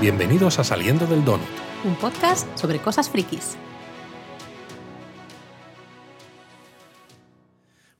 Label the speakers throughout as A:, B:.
A: Bienvenidos a Saliendo del Donut.
B: Un podcast sobre cosas frikis.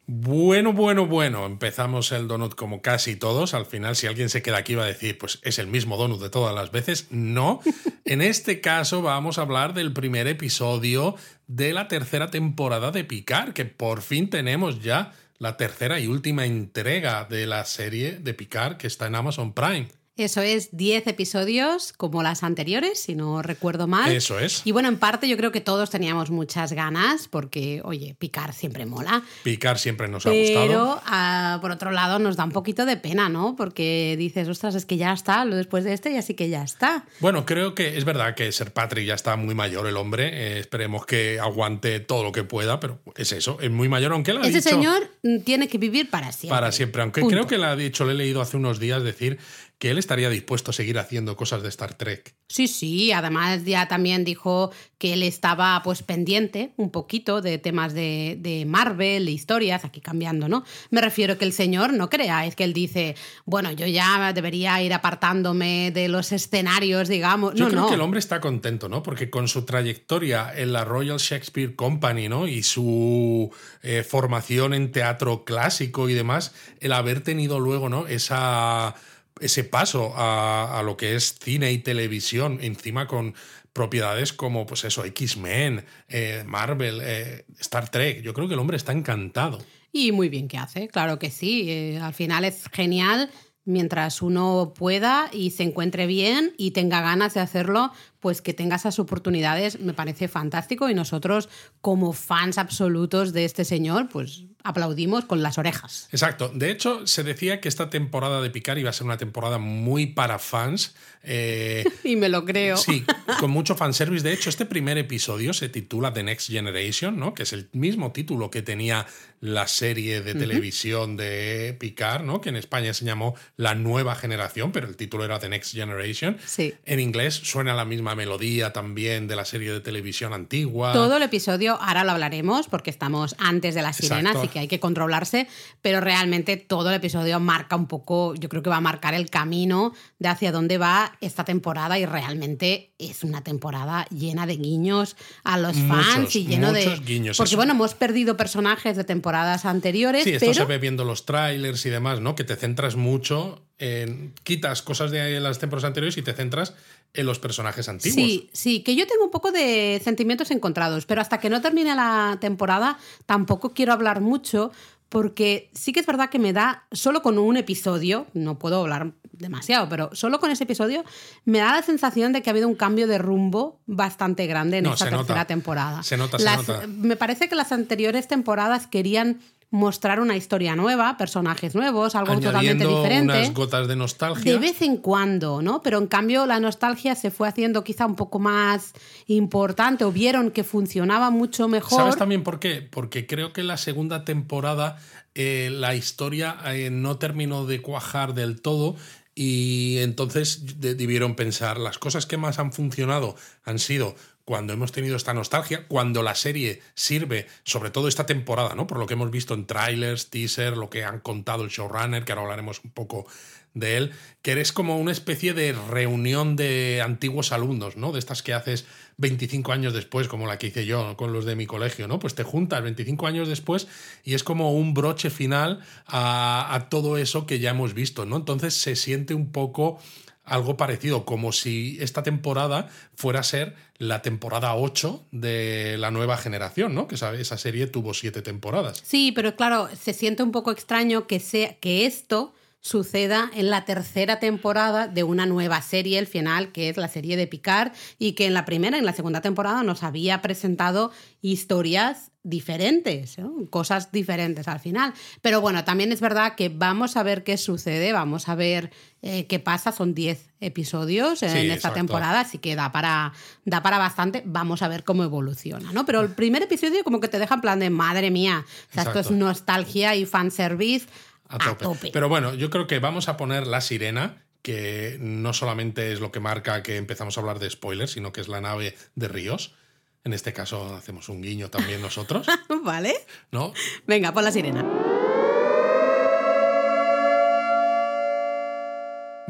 A: Bueno, bueno, bueno, empezamos el donut como casi todos. Al final, si alguien se queda aquí va a decir, pues es el mismo donut de todas las veces. No, en este caso vamos a hablar del primer episodio de la tercera temporada de Picard, que por fin tenemos ya la tercera y última entrega de la serie de Picard que está en Amazon Prime.
B: Eso es 10 episodios como las anteriores, si no recuerdo mal.
A: Eso es.
B: Y bueno, en parte yo creo que todos teníamos muchas ganas porque, oye, picar siempre mola.
A: Picar siempre nos
B: ha
A: gustado.
B: Pero, ah, por otro lado, nos da un poquito de pena, ¿no? Porque dices, ostras, es que ya está, lo después de este y así que ya está.
A: Bueno, creo que es verdad que Ser Patrick ya está muy mayor el hombre. Eh, esperemos que aguante todo lo que pueda, pero es eso, es muy mayor, aunque él ha
B: Ese
A: dicho-
B: señor tiene que vivir para siempre.
A: Para siempre, aunque
B: Punto.
A: creo que le ha dicho, le he leído hace unos días decir que él estaría dispuesto a seguir haciendo cosas de Star Trek.
B: Sí, sí, además ya también dijo que él estaba pues pendiente un poquito de temas de, de Marvel, de historias, aquí cambiando, ¿no? Me refiero que el señor, no creáis que él dice, bueno, yo ya debería ir apartándome de los escenarios, digamos.
A: Yo
B: no,
A: creo
B: no.
A: que el hombre está contento, ¿no? Porque con su trayectoria en la Royal Shakespeare Company, ¿no? Y su eh, formación en teatro clásico y demás, el haber tenido luego, ¿no? Esa, ese paso a, a lo que es cine y televisión, encima con propiedades como, pues eso, X-Men, eh, Marvel, eh, Star Trek. Yo creo que el hombre está encantado.
B: Y muy bien que hace, claro que sí. eh, al final es genial mientras uno pueda y se encuentre bien y tenga ganas de hacerlo, pues que tenga esas oportunidades me parece fantástico y nosotros como fans absolutos de este señor, pues aplaudimos con las orejas.
A: Exacto. De hecho, se decía que esta temporada de Picard iba a ser una temporada muy para fans. eh,
B: Y me lo creo.
A: Sí, con mucho fanservice. De hecho, este primer episodio se titula The Next Generation, ¿no? Que es el mismo título que tenía la serie de televisión de Picard, ¿no? Que en España se llamó La Nueva Generación, pero el título era The Next Generation.
B: Sí.
A: En inglés suena la misma melodía también de la serie de televisión antigua.
B: Todo el episodio, ahora lo hablaremos porque estamos antes de la sirena,
A: Exacto.
B: así que hay que controlarse, pero realmente todo el episodio marca un poco, yo creo que va a marcar el camino de hacia dónde va esta temporada y realmente es una temporada llena de guiños a los fans y lleno de...
A: guiños.
B: Porque
A: Eso-
B: bueno, hemos perdido personajes de temporadas anteriores,
A: Sí, esto
B: pero...
A: se ve viendo los trailers y demás, ¿no? Que te centras mucho en. quitas cosas de las temporadas anteriores y te centras en los personajes antiguos.
B: Sí, sí, que yo tengo un poco de sentimientos encontrados, pero hasta que no termine la temporada tampoco quiero hablar mucho porque sí que es verdad que me da, solo con un episodio, no puedo hablar demasiado, pero solo con ese episodio me da la sensación de que ha habido un cambio de rumbo bastante grande en
A: No,
B: esta
A: se
B: tercera
A: nota.
B: temporada.
A: Se nota, se
B: Las-
A: nota.
B: Me parece que las anteriores temporadas querían mostrar una historia nueva, personajes nuevos, algo totalmente diferente.
A: unas gotas de nostalgia.
B: De vez en cuando, ¿no? Pero en cambio la nostalgia se fue haciendo quizá un poco más importante o vieron que funcionaba mucho mejor.
A: ¿Sabes también por qué? Porque creo que la segunda temporada eh, la historia eh, no terminó de cuajar del todo y entonces de- debieron pensar, las cosas que más han funcionado han sido cuando hemos tenido esta nostalgia, cuando la serie sirve, sobre todo esta temporada, ¿no? Por lo que hemos visto en trailers, teaser, lo que han contado el showrunner, que ahora hablaremos un poco de él, que eres como una especie de reunión de antiguos alumnos, ¿no? De estas que haces 25 años después, como la que hice yo con los de mi colegio, ¿no? Pues te juntas 25 años después y es como un broche final a, a todo eso que ya hemos visto, ¿no? Entonces se siente un poco algo parecido, como si esta temporada fuera a ser la temporada 8 de la nueva generación, ¿no? Que esa, esa serie tuvo siete temporadas.
B: Sí, pero claro, se siente un poco extraño que, sea, que esto suceda en la tercera temporada de una nueva serie, el final, que es la serie de Picard, y que en la primera y en la segunda temporada nos había presentado historias diferentes, ¿no? cosas diferentes al final. Pero bueno, también es verdad que vamos a ver qué sucede, vamos a ver eh, qué pasa. Son 10 episodios en
A: Sí,
B: esta
A: exacto.
B: temporada, así que da para, da para bastante. Vamos a ver cómo evoluciona, ¿no? Pero el primer episodio como que te deja en plan de madre mía, o sea, esto es nostalgia y fanservice
A: A tope. Pero bueno, yo creo que vamos a poner la sirena, que no solamente es lo que marca que empezamos a hablar de spoilers, sino que es la nave de Ríos. En este caso hacemos un guiño también nosotros,
B: ¿Vale?
A: ¿no?
B: Venga, pon la sirena.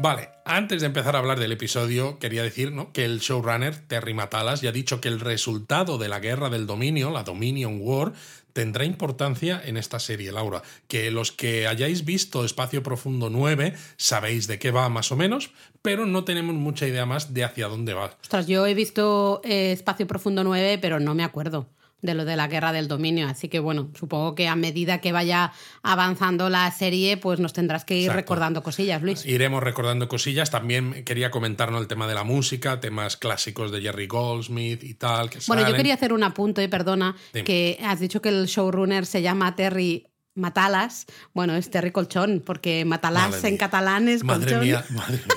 A: Vale, antes de empezar a hablar del episodio, quería decir ¿no? que el showrunner Terry Matalas ya ha dicho que el resultado de la guerra del dominio, la Dominion War, tendrá importancia en esta serie, Laura. Que los que hayáis visto Espacio Profundo 9 sabéis de qué va más o menos, pero no tenemos mucha idea más de hacia dónde va.
B: Ostras, yo he visto eh, Espacio Profundo 9, pero no me acuerdo de lo de la guerra del dominio. Así que bueno, supongo que a medida que vaya avanzando la serie, pues nos tendrás que ir
A: Exacto.
B: recordando cosillas, Luis.
A: Iremos recordando cosillas. También quería comentarnos el tema de la música, temas clásicos de Jerry Goldsmith y tal. Que
B: Bueno, yo quería hacer un apunte, perdona,
A: Dime.
B: que has dicho que el showrunner se llama Terry Matalas. Bueno, es Terry Colchón, porque Matalas
A: Madre
B: en
A: mía.
B: catalán es
A: Madre
B: colchón.
A: mía, madre mía.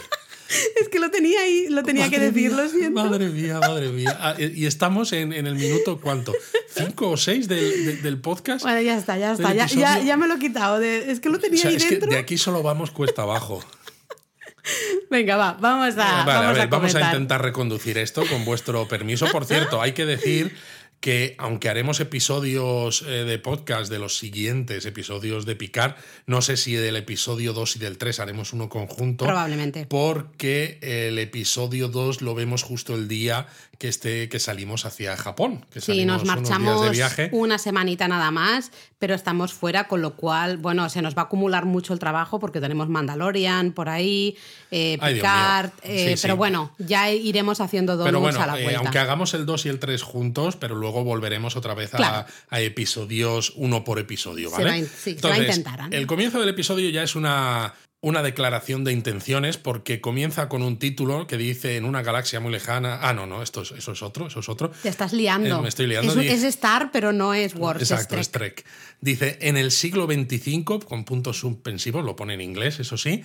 B: Es que lo tenía ahí, lo tenía que decir,
A: mía,
B: lo siento.
A: Madre mía, madre mía. Ah, y estamos en, en el minuto, ¿cuánto? ¿Cinco o seis del, de- del podcast?
B: Bueno, ya está, ya está. Ya, ya,
A: episodio.
B: ya me lo he quitado. de- es que lo
A: O
B: tenía
A: sea,
B: ahí
A: es que
B: dentro.
A: de aquí solo vamos cuesta abajo.
B: Venga, va, vamos a,
A: vale, a ver,
B: a
A: vamos a intentar reconducir esto con vuestro permiso. Por cierto, hay que decir que aunque haremos episodios eh, de podcast de los siguientes episodios de Picar, no sé si del episodio 2 y del 3 haremos uno conjunto.
B: Probablemente.
A: Porque el episodio 2 lo vemos justo el día que, esté, que salimos hacia Japón. Que
B: Sí, nos marchamos
A: de viaje.
B: una semanita nada más, pero estamos fuera, con lo cual, bueno, se nos va a acumular mucho el trabajo porque tenemos Mandalorian por ahí, eh,
A: Ay,
B: Picard, eh,
A: Sí,
B: pero bueno, ya iremos haciendo
A: Pero bueno,
B: a la
A: eh,
B: vuelta.
A: aunque hagamos el 2 y el 3 juntos, pero luego volveremos otra vez a,
B: Claro.
A: a episodios uno por episodio,
B: Se
A: ¿vale?
B: va a in- sí, se va a intentar.
A: El comienzo del episodio ya es una, una declaración de intenciones porque comienza con un título que dice en una galaxia muy lejana. Ah, no, no, esto es, eso es otro, eso es otro.
B: Te estás liando.
A: Eh, me estoy liando.
B: Es, un-
A: Di-
B: es Star, pero no es Wars. es
A: Exacto,
B: Trek.
A: es Trek. Dice, en el siglo XXV, con puntos suspensivos, lo pone en inglés, eso sí,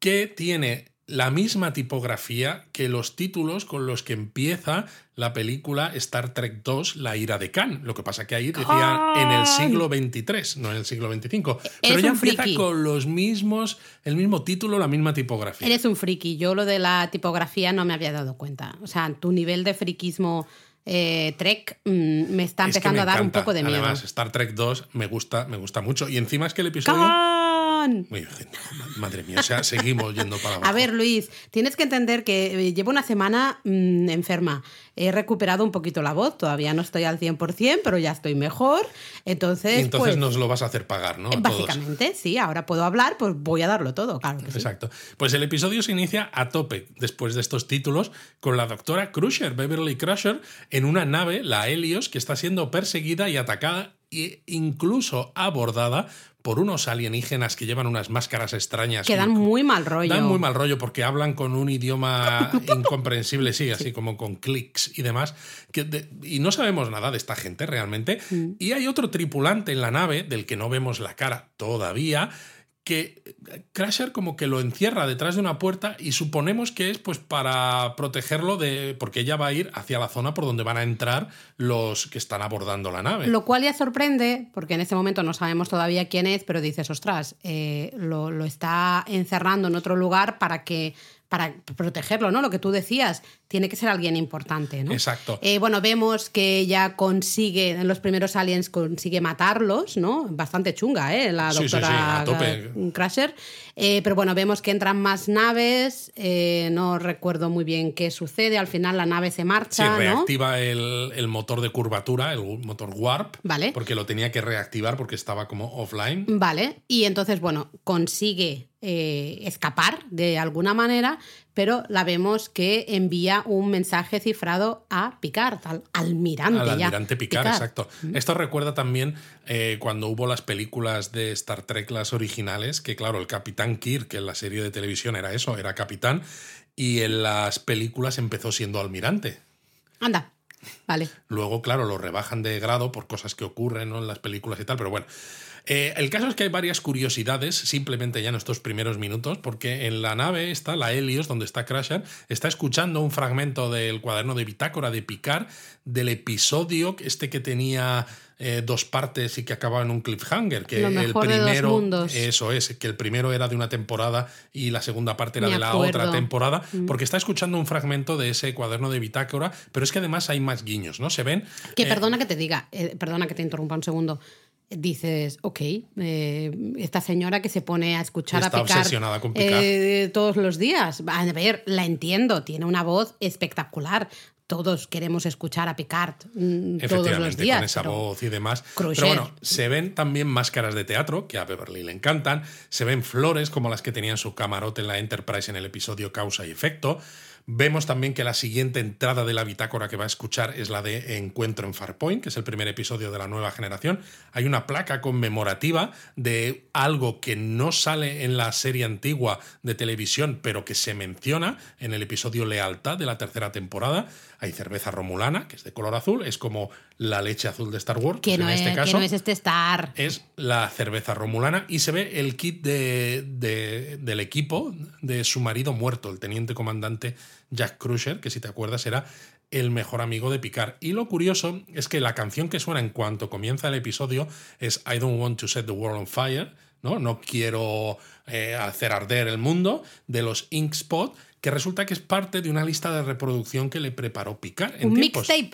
A: que tiene la misma tipografía que los títulos con los que empieza la película Star Trek 2, La ira de Khan. Lo que pasa que ahí decía en el siglo XXIII, no en el siglo XXV. Pero ya empieza
B: friki.
A: con los mismos, el mismo título, la misma tipografía.
B: Eres un friki. Yo lo de la tipografía no me había dado cuenta. O sea, tu nivel de friquismo eh, Trek mm, me está
A: Es que
B: empezando
A: me
B: a dar un poco de miedo.
A: Además, Star Trek 2 me gusta, me gusta mucho. Y encima es que el episodio... Uy, Madre mía, o sea, seguimos yendo para abajo.
B: A ver, Luis, tienes que entender que eh, llevo una semana mm, enferma. He recuperado un poquito la voz, todavía no estoy al 100%, pero ya estoy mejor. Entonces,
A: Y entonces
B: pues,
A: nos lo vas a hacer pagar, ¿no? A todos.
B: básicamente, sí, ahora puedo hablar, pues voy a darlo todo, claro que sí.
A: Exacto. Pues el episodio se inicia a tope después de estos títulos con la doctora Crusher, Beverly Crusher, en una nave, la Helios, que está siendo perseguida y atacada e incluso abordada por unos alienígenas que llevan unas máscaras extrañas.
B: Que dan muy mal rollo.
A: Dan muy mal rollo porque hablan con un idioma incomprensible, sí, así como con clics y demás. que de- y no sabemos nada de esta gente realmente.
B: Mm.
A: Y hay otro tripulante en la nave, del que no vemos la cara todavía, que Crasher como que lo encierra detrás de una puerta y suponemos que es pues para protegerlo de. porque ella va a ir hacia la zona por donde van a entrar los que están abordando la nave.
B: Lo cual ya sorprende, porque en este momento no sabemos todavía quién es, pero dices, ostras, eh, lo, lo está encerrando en otro lugar para que para protegerlo, ¿no? Lo que tú decías, tiene que ser alguien importante, ¿no?
A: Exacto.
B: Eh, bueno, vemos que ella consigue, en los primeros aliens consigue matarlos, ¿no? Bastante chunga, ¿eh? La
A: Sí, sí, sí,
B: doctora
A: a tope.
B: Crusher. Eh, pero bueno, vemos que entran más naves, eh, no recuerdo muy bien qué sucede, al final la nave se
A: Sí,
B: marcha, ¿no?
A: reactiva el, el motor de curvatura, el motor Warp.
B: Vale.
A: Porque lo tenía que reactivar porque estaba como offline.
B: Vale, y entonces, bueno, consigue eh, escapar de alguna manera, pero la vemos que envía un mensaje cifrado a Picard, al almirante.
A: Al
B: ya.
A: almirante Picard, exacto. Esto recuerda también eh, cuando hubo las películas de Star Trek, las originales, que claro, el capitán Kirk, que en la serie de televisión era eso, era capitán, y en las películas empezó siendo almirante.
B: Anda, vale.
A: Luego, claro, lo rebajan de grado por cosas que ocurren en las películas y tal, pero bueno. Eh, el caso es que hay varias curiosidades, simplemente ya en estos primeros minutos, porque en la nave está la Helios, donde está Crusher, está escuchando un fragmento del cuaderno de bitácora de Picard, del episodio este que tenía eh, dos partes y que acababa en un cliffhanger, que
B: Lo
A: el
B: mejor de dos
A: primero, eso es, que el primero era de una temporada y la segunda parte era
B: Me
A: de la
B: acuerdo.
A: otra temporada, porque está escuchando un fragmento de ese cuaderno de bitácora, pero es que además hay más guiños, ¿no? Se ven
B: Que
A: eh,
B: perdona que te diga, eh, perdona que te interrumpa un segundo. Dices, ok, eh, esta señora que se pone a escuchar
A: Está
B: a Picard,
A: obsesionada con Picard.
B: eh, todos los días. A ver, la entiendo, tiene una voz espectacular. Todos queremos escuchar a Picard mm, todos los
A: Efectivamente,
B: días.
A: con esa
B: pero-
A: voz y demás.
B: Crusher.
A: Pero bueno, se ven también máscaras de teatro, que a Beverly le encantan. Se ven flores como las que tenía en su camarote en la Enterprise en el episodio Causa y Efecto. Vemos también que la siguiente entrada de la bitácora que va a escuchar es la de Encuentro en Farpoint, que es el primer episodio de la nueva generación. Hay una placa conmemorativa de algo que no sale en la serie antigua de televisión, pero que se menciona en el episodio Lealtad de la tercera temporada. Hay cerveza romulana, que es de color azul, es como la leche azul de Star Wars.
B: que,
A: pues
B: no
A: en
B: es,
A: este
B: que
A: caso
B: no es este Star.
A: es la cerveza romulana y se ve el kit de, de- del equipo de su marido muerto, el teniente comandante Jack Crusher, que si te acuerdas era el mejor amigo de Picard. Y lo curioso es que la canción que suena en cuanto comienza el episodio es I don't want to set the world on fire, ¿no? No quiero eh, hacer arder el mundo, de los Ink Spot, que resulta que es parte de una lista de reproducción que le preparó Picard. En
B: Un mixtape.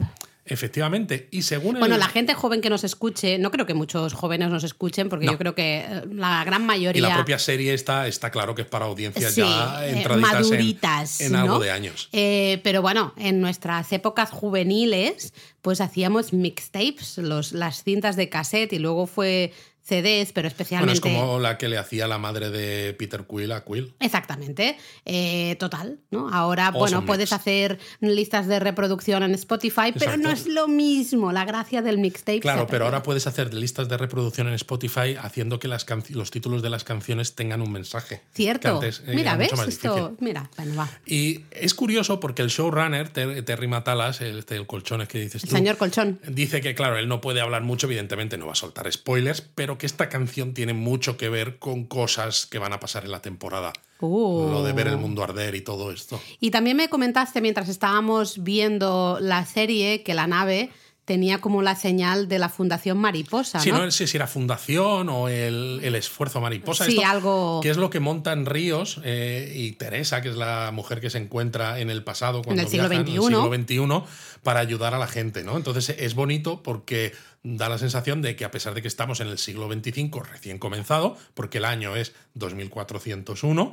A: Efectivamente. Y según
B: Bueno,
A: el-
B: la gente joven que nos escuche, no creo que muchos jóvenes nos escuchen, porque
A: No.
B: yo creo que eh, la gran mayoría.
A: Y la propia serie está, está claro que es para audiencias
B: Sí,
A: ya
B: eh,
A: entraditas en-
B: maduritas,
A: en, algo
B: ¿no?
A: de años.
B: Eh, pero bueno, en nuestras épocas juveniles, pues hacíamos mixtapes, los, las cintas de cassette y luego fue CDs, pero
A: Bueno, es
B: especialmente.
A: como la que le hacía la madre de Peter Quill a Quill.
B: Exactamente, eh, total, ¿no? Ahora,
A: Awesome
B: bueno,
A: mix.
B: puedes hacer listas de reproducción en Spotify, pero no es lo mismo, la gracia del mixtape.
A: Claro, pero ahora puedes hacer listas de reproducción en Spotify haciendo que las los títulos de las canciones tengan un mensaje.
B: Cierto.
A: antes, eh,
B: Mira, ¿ves? Esto, mira, bueno, va.
A: Y es curioso porque el showrunner, Ter- Terry Matalas, el, este, el colchones que dices
B: El
A: tú,
B: señor Colchón.
A: dice que, claro, él no puede hablar mucho, evidentemente no va a soltar spoilers, pero que esta canción tiene mucho que ver con cosas que van a pasar en la temporada.
B: Uh.
A: Lo de ver el mundo arder y todo esto.
B: Y también me comentaste mientras estábamos viendo la serie que la nave tenía como la señal de la Fundación Mariposa,
A: Sí,
B: ¿no?
A: no sé si era Fundación o el, el Esfuerzo Mariposa.
B: Sí,
A: esto,
B: algo-
A: Que es lo que montan Ríos eh, y Teresa, que es la mujer que se encuentra en el pasado cuando
B: el siglo
A: viajan,
B: XXI.
A: en el siglo XXI para ayudar a la gente, ¿no? Entonces es bonito porque da la sensación de que a pesar de que estamos en el siglo XXV recién comenzado, porque el año es 2401,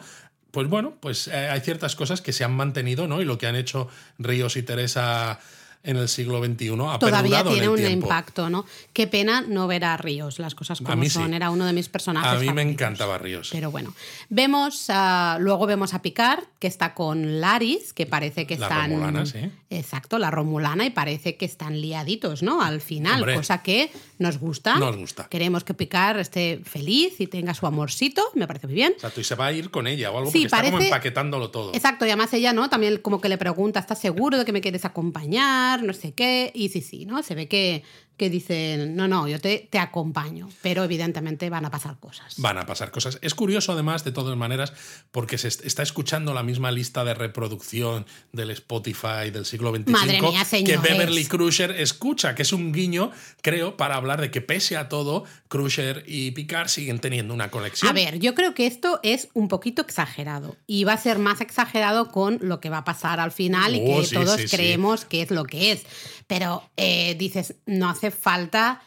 A: pues bueno, pues eh, hay ciertas cosas que se han mantenido, ¿no? Y lo que han hecho Ríos y Teresa en el siglo XXI ha
B: Todavía tiene
A: en el
B: un
A: tiempo.
B: impacto, ¿no? Qué pena no ver a Ríos, las cosas como
A: mí sí.
B: son. Era uno de mis personajes.
A: A mí me encantaba Ríos.
B: Pero bueno, vemos, ah, luego vemos a Picard, que está con Laris, que parece que
A: La
B: están...
A: Romulana, sí.
B: Exacto, la Romulana, y parece que están liaditos, ¿no? Al final,
A: Hombre.
B: cosa que nos gusta.
A: Nos gusta.
B: Queremos que Picard esté feliz y tenga su amorcito, me parece muy bien.
A: Exacto, y se va a ir con ella o algo
B: Sí,
A: porque está como
B: parece-
A: empaquetándolo todo.
B: Exacto, y además ella, ¿no? También como que le pregunta, ¿estás seguro de que me quieres acompañar? No sé qué. Y sí, sí, ¿no? Se ve que, que dicen, no, no, yo te, te acompaño. Pero evidentemente van a pasar cosas.
A: Van a pasar cosas. Es curioso, además, de todas maneras, porque se est- está escuchando la misma lista de reproducción del Spotify del siglo XXV
B: Madre mía,
A: que. Beverly Crusher escucha, que es un guiño, creo, para hablar de que pese a todo, Crusher y Picard siguen teniendo una conexión.
B: A ver, yo creo que esto es un poquito exagerado y va a ser más exagerado con lo que va a pasar al final y
A: Oh,
B: que
A: sí,
B: todos
A: sí, sí.
B: creemos que es lo que es. Pero eh, dices, no hace falta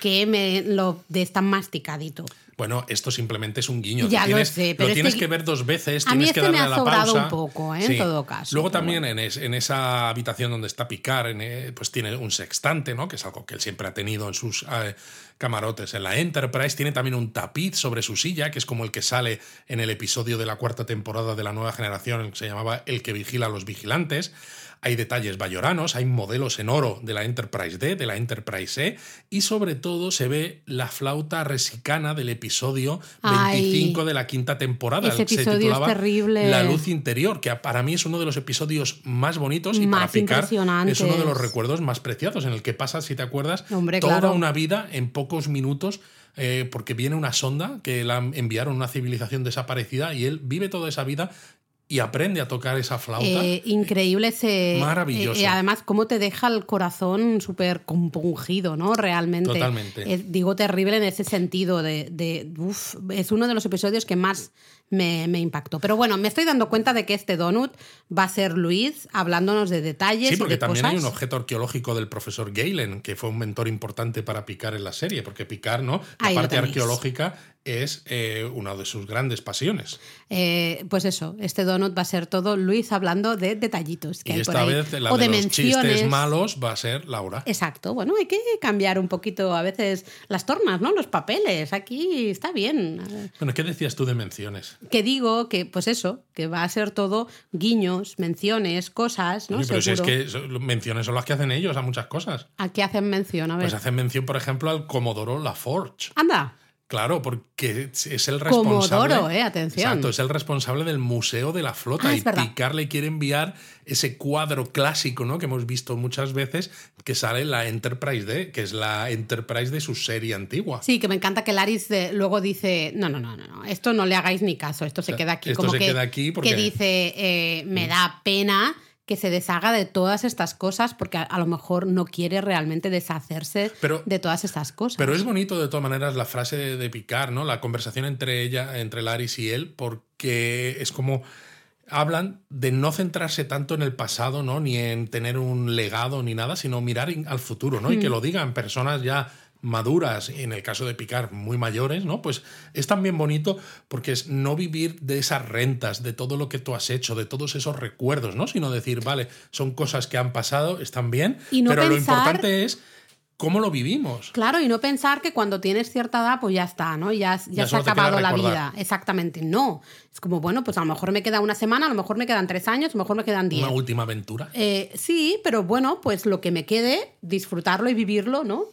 B: que me lo des tan masticadito.
A: Bueno, esto simplemente es un guiño.
B: Ya lo
A: tienes,
B: sé, pero
A: lo tienes
B: este-
A: que ver dos veces,
B: A mí
A: tienes
B: este
A: que
B: me
A: darle
B: ha
A: a la pausa.
B: un poco, ¿eh? En todo caso,
A: Luego
B: pero
A: también en, es- en esa habitación donde está Picard, en, eh, pues tiene un sextante, ¿no? Que es algo que él siempre ha tenido en sus eh, camarotes. En la Enterprise tiene también un tapiz sobre su silla, que es como el que sale en el episodio de la cuarta temporada de la nueva generación, el que se llamaba El que vigila a los vigilantes. Hay detalles bayoranos, hay modelos en oro de la Enterprise D, de la Enterprise E, y sobre todo se ve la flauta resicana del episodio
B: Ay.
A: 25 de la quinta temporada.
B: Ese
A: Se
B: episodio es
A: titulaba
B: terrible.
A: La luz interior, que para mí es uno de los episodios más bonitos y para
B: Más
A: Picard es uno de los recuerdos más preciados, en el que pasa, si te acuerdas,
B: Hombre,
A: toda
B: claro.
A: una vida en pocos minutos. eh, porque viene una sonda que la enviaron a una civilización desaparecida y él vive toda esa vida y aprende a tocar esa flauta.
B: Eh, increíble ese.
A: Maravilloso.
B: eh, eh, además, cómo te deja el corazón súper compungido, ¿no? Realmente.
A: Totalmente.
B: Es- digo terrible en ese sentido de. de uf, es uno de los episodios que más me, me, impactó. Pero bueno, me estoy dando cuenta de que este donut va a ser Luis hablándonos de detalles.
A: Sí, porque
B: y de
A: también
B: cosas.
A: hay un objeto arqueológico del profesor Galen, que fue un mentor importante para Picard en la serie, porque Picard, ¿no? La
B: Ahí
A: parte arqueológica es eh, una de sus grandes pasiones.
B: Eh, pues eso, este donut va a ser todo Luis hablando de detallitos que
A: y
B: hay
A: esta
B: por ahí.
A: vez la
B: o
A: de,
B: de,
A: los chistes malos va a ser Laura.
B: Exacto, bueno, hay que cambiar un poquito a veces las tornas, ¿no? Los papeles, aquí está bien.
A: Bueno, ¿qué decías tú de menciones?
B: Que digo que, pues eso, que va a ser todo guiños, menciones, cosas, ¿no?
A: Oye, pero si es
B: Seguro.
A: que menciones son las que hacen ellos a muchas cosas.
B: ¿A qué hacen mención? A ver.
A: Pues hacen mención, por ejemplo, al Comodoro Laforge.
B: Anda,
A: Claro, porque es el responsable.
B: Comodoro, eh, atención.
A: Exacto, es el responsable del Museo de la Flota.
B: Ah,
A: y. Picard le quiere enviar ese cuadro clásico, ¿no? Que hemos visto muchas veces, que sale en la Enterprise D, que es la Enterprise de su serie antigua.
B: sí, que me encanta que Laris de- luego dice, no, no, no, no, no, esto no le hagáis ni caso, esto se
A: sea,
B: queda aquí.
A: esto
B: Como
A: se
B: que,
A: queda aquí porque-
B: que dice, eh, me da pena que se deshaga de todas estas cosas porque a, a lo mejor no quiere realmente deshacerse
A: Pero-
B: de todas estas cosas.
A: Pero es bonito de todas maneras la frase de, de Picard, ¿no? La conversación entre ella, entre Laris y él, porque es como hablan de no centrarse tanto en el pasado, ¿no? Ni en tener un legado ni nada, sino mirar al futuro, ¿no? Y que lo digan personas ya maduras, en el caso de Picard muy mayores, ¿no? Pues es también bonito porque es no vivir de esas rentas, de todo lo que tú has hecho, de todos esos recuerdos, ¿no? Sino decir, vale, son cosas que han pasado, están bien,
B: Y no
A: pero lo importante es cómo lo vivimos.
B: Claro, y no pensar que cuando tienes cierta edad, pues ya está, ¿no? Ya, ya,
A: Ya
B: se ha acabado la vida. Exactamente, no. Es como, bueno, pues a lo mejor me queda una semana, a lo mejor me quedan tres años, a lo mejor me quedan diez.
A: Una última aventura.
B: Eh, sí, pero bueno, pues lo que me quede, disfrutarlo y vivirlo, ¿no?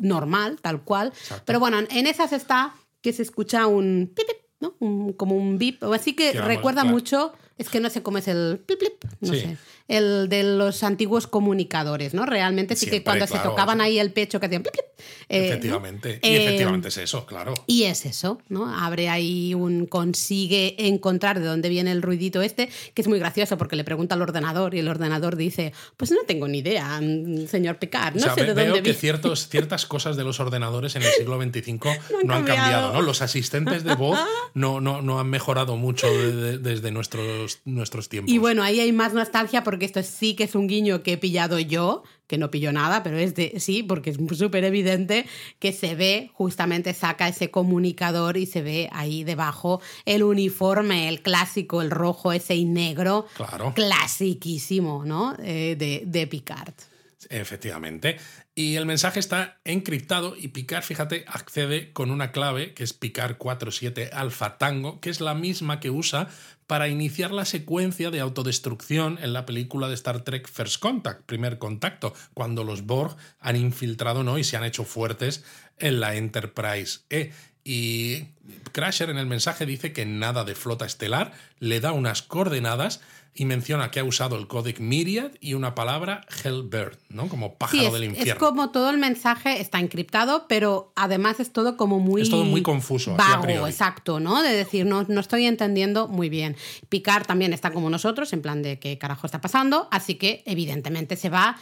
B: Normal, tal cual. Pero bueno, en esas está que se escucha un pip, pip, ¿no? Un- como un bip, así que
A: Que vamos,
B: recuerda
A: claro.
B: mucho, es que no sé cómo es el plip, plip, no
A: Sí.
B: sé. El de los antiguos comunicadores, ¿no? Realmente sí que cuando se tocaban ahí el pecho que hacían plip, plip, eh, ¿no?
A: efectivamente. Y
B: Eh,
A: efectivamente es eso, claro.
B: y es eso, ¿no? Abre ahí un. consigue encontrar de dónde viene el ruidito este, que es muy gracioso porque le pregunta al ordenador y el ordenador dice: Pues no tengo ni idea, mm, señor Picard, no
A: O sea,
B: sé
A: ve-
B: de
A: veo
B: dónde
A: que
B: viene.
A: ciertos, ciertas cosas de los ordenadores en el siglo XXV no
B: han
A: han, cambiado.
B: cambiado.
A: ¿no? Los asistentes de voz no, no, no han mejorado mucho de- de- desde nuestros, nuestros tiempos.
B: Y bueno, ahí hay más nostalgia porque esto sí que es un guiño que he pillado yo, que no pillo nada, pero es de sí, porque es súper evidente que se ve, justamente saca ese comunicador y se ve ahí debajo el uniforme, el clásico, el rojo, ese y negro,
A: Claro.
B: clasiquísimo, ¿no? Eh, de, de Picard.
A: Efectivamente. Y el mensaje está encriptado y Picard, fíjate, accede con una clave que es Picard 47 Alpha Tango, que es la misma que usa para iniciar la secuencia de autodestrucción en la película de Star Trek First Contact, primer contacto, cuando los Borg han infiltrado ¿no? y se han hecho fuertes en la Enterprise E. Y Crusher en el mensaje dice que nada de flota estelar, le da unas coordenadas y menciona que ha usado el códec Myriad y una palabra Hellbird, ¿no? Como pájaro
B: Sí, es,
A: del
B: es
A: infierno.
B: como todo el mensaje está encriptado, pero además es todo como muy.
A: Es todo muy confuso,
B: Vago, exacto, ¿no? De decir, no, no estoy entendiendo muy bien. Picard también está como nosotros, en plan de qué carajo está pasando, así que evidentemente se va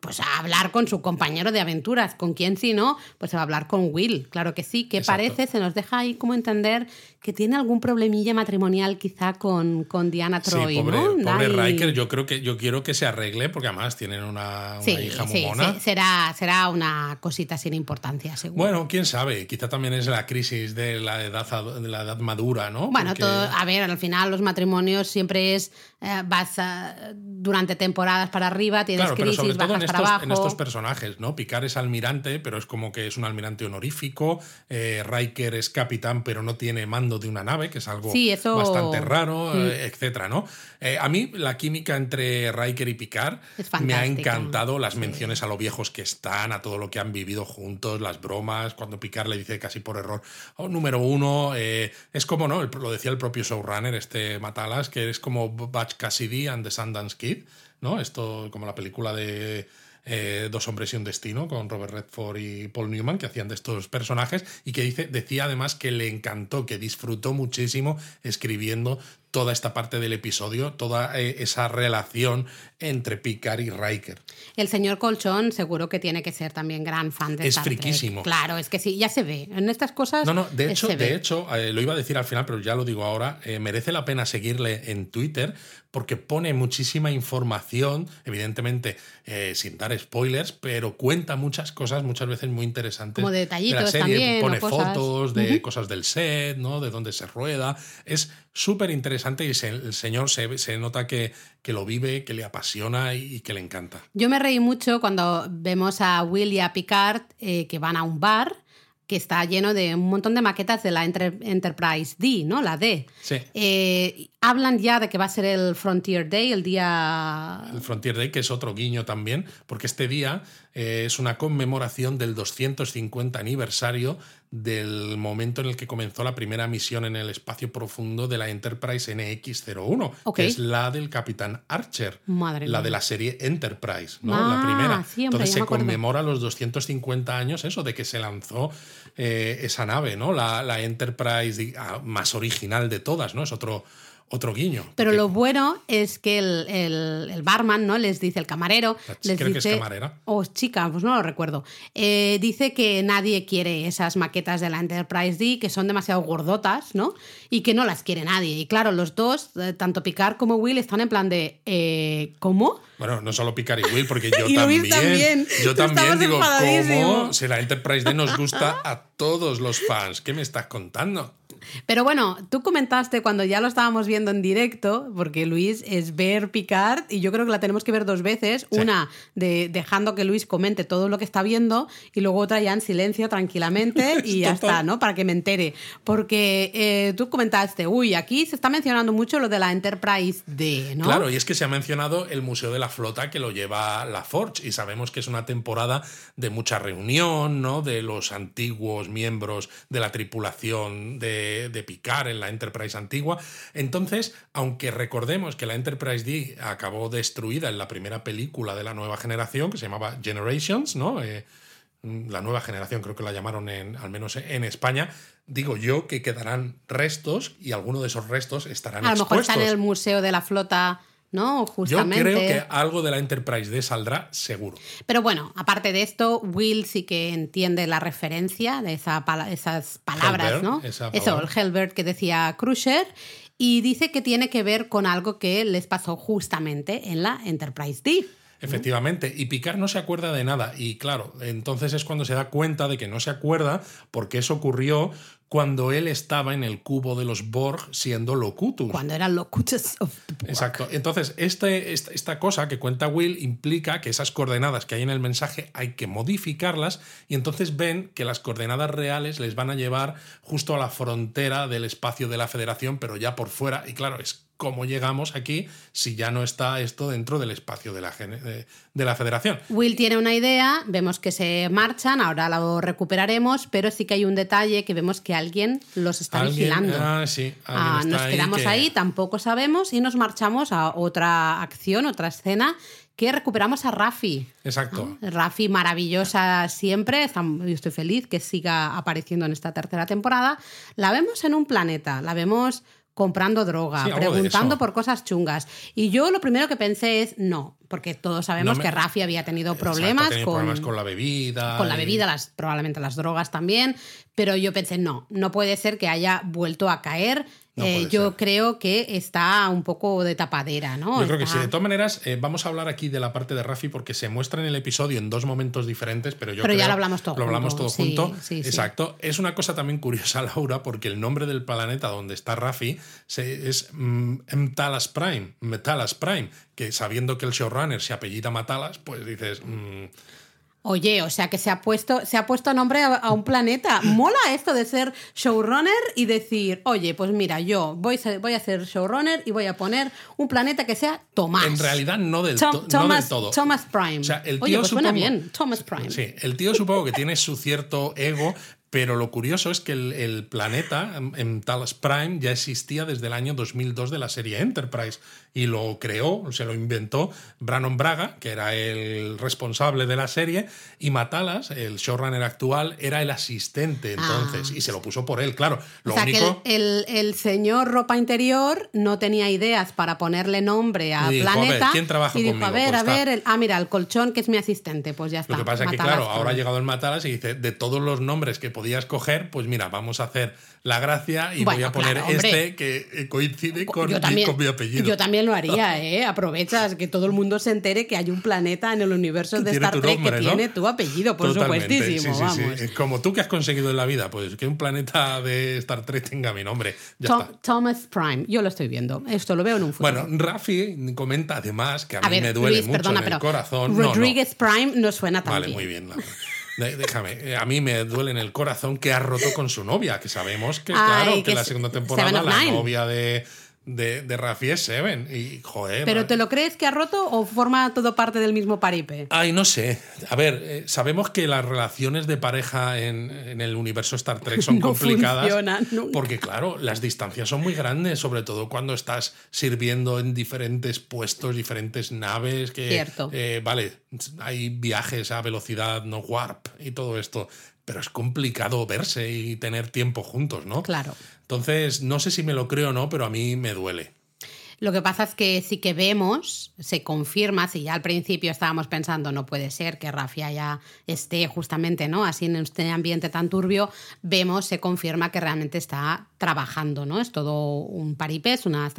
B: pues a hablar con su compañero de aventuras. ¿Con quién si no? Pues se va a hablar con Will, claro que sí, que
A: Exacto.
B: parece, se nos deja ahí como entender que tiene algún problemilla matrimonial quizá con, con Diana Troy,
A: sí, pobre,
B: ¿no?
A: pobre Riker, yo creo que yo quiero que se arregle porque además tienen una, una
B: Sí,
A: hija muy
B: sí,
A: mona.
B: será, será una cosita sin importancia, seguro.
A: Bueno, quién sabe, quizá también es la crisis de la edad, ad- de la edad madura, ¿no?
B: Bueno,
A: Porque-
B: todo, a ver, al final los matrimonios siempre es eh, vas a- durante temporadas para arriba, tienes
A: Claro,
B: crisis, bajas
A: en estos,
B: abajo.
A: en estos personajes, ¿no? Picard es almirante, pero es como que es un almirante honorífico. eh, Riker es capitán, pero no tiene mando de una nave, que es algo
B: Sí, eso-
A: bastante raro,
B: Mm.
A: eh, etcétera, ¿no? Eh, a mí la química entre Riker y Picard me ha encantado las menciones a lo viejos que están, a todo lo que han vivido juntos, las bromas, cuando Picard le dice casi por error, "Oh, número uno, eh, es como, ¿no? Lo decía el propio showrunner, este Matalas, que es como Batch Cassidy and the Sundance Kid, ¿no? Esto como la película de eh, Dos hombres y un destino, con Robert Redford y Paul Newman, que hacían de estos personajes, y que dice, decía además que le encantó, que disfrutó muchísimo escribiendo toda esta parte del episodio, toda eh, esa relación entre Picard y Riker.
B: El señor Colchón seguro que tiene que ser también gran fan de
A: Es
B: Star Trek.
A: friquísimo.
B: Claro, es que sí, ya se ve. En estas cosas.
A: No, no, de
B: eh,
A: hecho, de hecho eh, lo iba a decir al final, pero ya lo digo ahora, eh, merece la pena seguirle en Twitter porque pone muchísima información, evidentemente eh, sin dar spoilers, pero cuenta muchas cosas muchas veces muy interesantes.
B: Como
A: de la
B: detallitos
A: serie.
B: también,
A: Pone fotos de cosas del set, ¿no? De dónde se rueda. Es súper interesante y se- el señor se, se nota que, que lo vive, que le apasiona y, y que le encanta.
B: Yo me reí mucho cuando vemos a Will y a Picard eh, que van a un bar que está lleno de un montón de maquetas de la Enter- Enterprise D, ¿no? La D.
A: Sí.
B: Eh, hablan ya de que va a ser el Frontier Day, el día...
A: El Frontier Day, que es otro guiño también, porque este día eh, es una conmemoración del 250 aniversario del momento en el que comenzó la primera misión en el espacio profundo de la Enterprise NX-01,
B: Ok.
A: que es la del Capitán Archer,
B: Madre
A: la
B: mía.
A: de la serie Enterprise, ¿no?
B: Ah,
A: la primera.
B: sí, hombre,
A: Entonces se conmemora los 250 años eso de que se lanzó eh, esa nave, ¿no? La, la Enterprise ah, más original de todas, ¿no? Es otro, otro guiño.
B: Pero lo bueno es que el, el- el barman, ¿no? Les dice, el camarero, les
A: creo que es
B: dice...
A: camarera.
B: O chica, pues no lo recuerdo. Eh, dice que nadie quiere esas maquetas de la Enterprise D, que son demasiado gordotas, ¿no? Y que no las quiere nadie. Y claro, los dos, eh, tanto Picard como Will, están en plan de, eh, ¿cómo?
A: Bueno, no solo Picard y Will, porque yo
B: Y
A: también,
B: también.
A: yo también digo. ¿cómo? Si la Enterprise D nos gusta a todos los fans, ¿qué me estás contando?
B: Pero bueno, tú comentaste cuando ya lo estábamos viendo en directo, porque Luis es ver Picard y yo creo que la tenemos que ver dos veces.
A: Sí.
B: Una de dejando que Luis comente todo lo que está viendo y luego otra ya en silencio, tranquilamente y ya está, ¿no? Para que me entere. Porque eh, tú comentaste, uy, aquí se está mencionando mucho lo de la Enterprise D, ¿no?
A: Claro, y es que se ha mencionado el Museo de la Flota que lo lleva la Forge y sabemos que es una temporada de mucha reunión, ¿no? De los antiguos miembros de la tripulación de, de Picard en la Enterprise antigua. Entonces, aunque recordemos que la Enterprise D acabó destruida en la primera película de la nueva generación, que se llamaba Generations, ¿no? Eh, la nueva generación, creo que la llamaron en, al menos en España, digo yo que quedarán restos y algunos de esos restos estarán
B: A lo mejor
A: expuestos.
B: está en el Museo de la Flota, ¿no?
A: Yo creo que algo de la Enterprise D saldrá seguro.
B: Pero bueno, aparte de esto, Will sí que entiende la referencia de esa pala- esas palabras, ¿no?
A: esa
B: Eso, el Hellbird que decía Crusher. Y dice que tiene que ver con algo que les pasó justamente en la Enterprise D.
A: Efectivamente, y Picard no se acuerda de nada. Y claro, entonces es cuando se da cuenta de que no se acuerda porque eso ocurrió cuando él estaba en el cubo de los Borg siendo Locutus.
B: Cuando eran locutus of the Borg.
A: Exacto. Entonces, este, esta, esta cosa que cuenta Will implica que esas coordenadas que hay en el mensaje hay que modificarlas y entonces ven que las coordenadas reales les van a llevar justo a la frontera del espacio de la federación, pero ya por fuera. Y claro, es cómo llegamos aquí si ya no está esto dentro del espacio de la, de, de la federación.
B: Will tiene una idea, vemos que se marchan, ahora lo recuperaremos, pero sí que hay un detalle que vemos que alguien los está
A: Alguien-
B: vigilando.
A: ah, sí,
B: Ah,
A: está
B: nos
A: ahí
B: quedamos
A: que-
B: ahí, tampoco sabemos y nos marchamos a otra acción, otra escena que recuperamos a Rafi.
A: Exacto.
B: Rafi maravillosa siempre, yo estoy feliz que siga apareciendo en esta tercera temporada. La vemos en un planeta, la vemos comprando droga,
A: Sí,
B: preguntando por cosas chungas. Y yo lo primero que pensé es no, porque todos sabemos
A: No me-
B: que Rafi había tenido problemas, con,
A: problemas con la bebida.
B: con la bebida, las, probablemente las drogas también, pero yo pensé, no, no puede ser que haya vuelto a caer.
A: No
B: Eh, yo
A: ser.
B: creo que está un poco de tapadera, ¿no?
A: Yo creo que sí. De todas maneras, eh, vamos a hablar aquí de la parte de Rafi porque se muestra en el episodio en dos momentos diferentes, pero yo
B: Pero ya
A: creo-
B: lo hablamos todo
A: Lo hablamos
B: junto,
A: todo
B: sí,
A: junto.
B: sí, sí.
A: Exacto. Es una cosa también curiosa, Laura, porque el nombre del planeta donde está Rafi se- es mm, Mtalas Prime, Metalas Prime, que sabiendo que el showrunner se apellida Matalas, pues dices... mm,
B: Oye, o sea que se ha puesto, se ha puesto nombre a, a un planeta. Mola esto de ser showrunner y decir, oye, pues mira, yo voy, a ser- voy a ser showrunner y voy a poner un planeta que sea Tomás.
A: en realidad no del,
B: Tom-
A: to- no
B: Thomas,
A: del todo.
B: Thomas Prime.
A: O sea, el
B: Oye,
A: tío
B: pues suena bien, Thomas Prime.
A: Sí, el tío supongo que tiene su cierto ego, Pero lo curioso es que el, el planeta en, Talos Prime ya existía desde el año 2002 de la serie Enterprise y lo creó, se lo inventó Brannon Braga, que era el responsable de la serie, y Matalas, el showrunner actual, era el asistente entonces,
B: Ah.
A: y se lo puso por él, claro. Lo
B: o sea
A: único...
B: que el, el- el señor ropa interior no tenía ideas para ponerle nombre a
A: dijo, a ver,
B: Planeta.
A: ¿quién trabaja
B: y dijo,
A: conmigo?
B: a ver,
A: Pues
B: a ver, el- ah, mira, el colchón que es mi asistente, pues ya está.
A: Lo que pasa es que, claro, ahora ha llegado el Matalas y dice, de todos los nombres que podías coger, pues mira, vamos a hacer la gracia y voy
B: Bueno,
A: a poner
B: claro,
A: este que eh, coincide con,
B: también,
A: con mi apellido.
B: Yo también lo haría, ¿eh? Aprovechas que todo el mundo se entere que hay un planeta en el universo de Star Trek
A: nombre,
B: que
A: ¿no?
B: tiene tu apellido, por
A: Totalmente,
B: supuestísimo,
A: sí, sí, sí.
B: vamos.
A: Eh, Como tú que has conseguido en la vida, pues que un planeta de Star Trek tenga mi nombre. Ya
B: Tom-
A: está.
B: Thomas Prime, yo lo estoy viendo. Esto lo veo en un futuro.
A: Bueno, Rafi comenta además que a mí
B: a ver,
A: me duele
B: Luis,
A: mucho
B: perdona,
A: en el corazón. No, no.
B: Rodríguez Prime no suena tan
A: Vale,
B: bien.
A: muy bien. la- Déjame, eh, a mí me duele en el corazón que ha roto con su novia, que sabemos que,
B: Ay,
A: claro, que,
B: que
A: la segunda temporada la novia de, de, de Rafi es Seven. Y, joder.
B: ¿Pero te lo crees que ha roto o forma todo parte del mismo paripe?
A: Ay, no sé. A ver, eh, sabemos que las relaciones de pareja en, en el universo Star Trek son
B: No
A: complicadas.
B: nunca.
A: Porque, claro, las distancias son muy grandes, sobre todo cuando estás sirviendo en diferentes puestos, diferentes naves. Que,
B: Cierto.
A: eh, vale, hay viajes a velocidad no warp y todo esto. Pero es complicado verse y tener tiempo juntos, ¿no?
B: Claro.
A: Entonces, no sé si me lo creo o no, pero a mí me duele.
B: Lo que pasa es que sí que vemos, se confirma, si ya al principio estábamos pensando no puede ser que Rafia ya esté justamente ¿no? así en este ambiente tan turbio, vemos, se confirma que realmente está trabajando, ¿no? Es todo un paripé, es una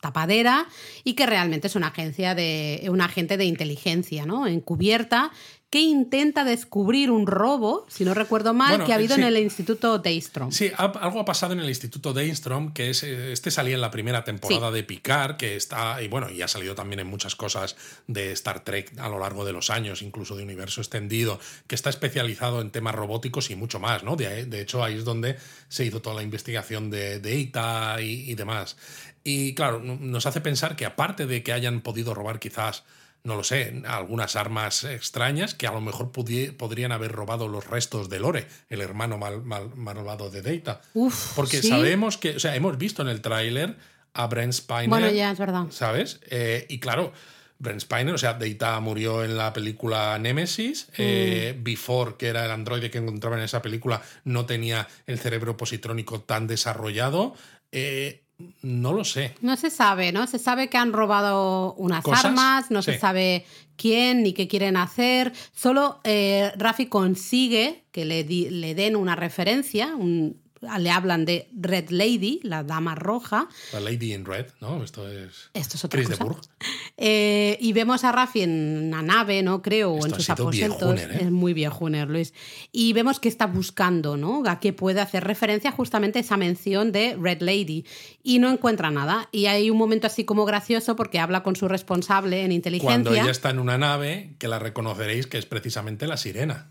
B: tapadera y que realmente es una agencia de un agente de inteligencia, ¿no? Encubierta que intenta descubrir un robo, si no recuerdo mal,
A: Bueno,
B: que ha habido
A: sí.
B: en el Instituto Daystrom.
A: Sí, algo ha pasado en el Instituto Daystrom, que es, eh, este salía en la primera temporada de Picard, que está, y bueno, y ha salido también en muchas cosas de Star Trek a lo largo de los años, incluso de universo extendido, que está especializado en temas robóticos y mucho más, ¿no? De, de hecho, ahí es donde se hizo toda la investigación de Data y, y demás. Y claro, nos hace pensar que aparte de que hayan podido robar quizás no lo sé, algunas armas extrañas que a lo mejor podrían haber robado los restos de Lore, el hermano mal- mal- malvado de Data.
B: Uf,
A: Porque
B: ¿sí?
A: sabemos que, o sea, hemos visto en el tráiler a Brent Spiner.
B: Bueno, ya es verdad.
A: ¿Sabes? Eh, y claro, Brent Spiner, o sea, Data murió en la película Nemesis. eh,
B: Mm.
A: Before, que era el androide que encontraba en esa película, no tenía el cerebro positrónico tan desarrollado. Eh, no lo sé.
B: No se sabe, ¿no? Se sabe que han robado unas
A: ¿Cosas?
B: armas, no
A: Sí.
B: se sabe quién ni qué quieren hacer. Solo eh, Rafi consigue que le, di- le den una referencia, un- le hablan de Red Lady, la dama roja.
A: La Lady in Red, ¿no? Esto es.
B: Esto es otra
A: Chris de. Burgh.
B: Eh, y vemos a Rafi en una nave, ¿no? Creo, o
A: Esto
B: en
A: ha
B: sus aposentos.
A: ¿eh?
B: Es muy viejuner, Luis. Y vemos que está buscando, ¿no? A qué puede hacer referencia justamente a esa mención de Red Lady. Y no encuentra nada. Y hay un momento así como gracioso porque habla con su responsable en inteligencia.
A: Cuando ella está en una nave, que la reconoceréis que es precisamente la sirena.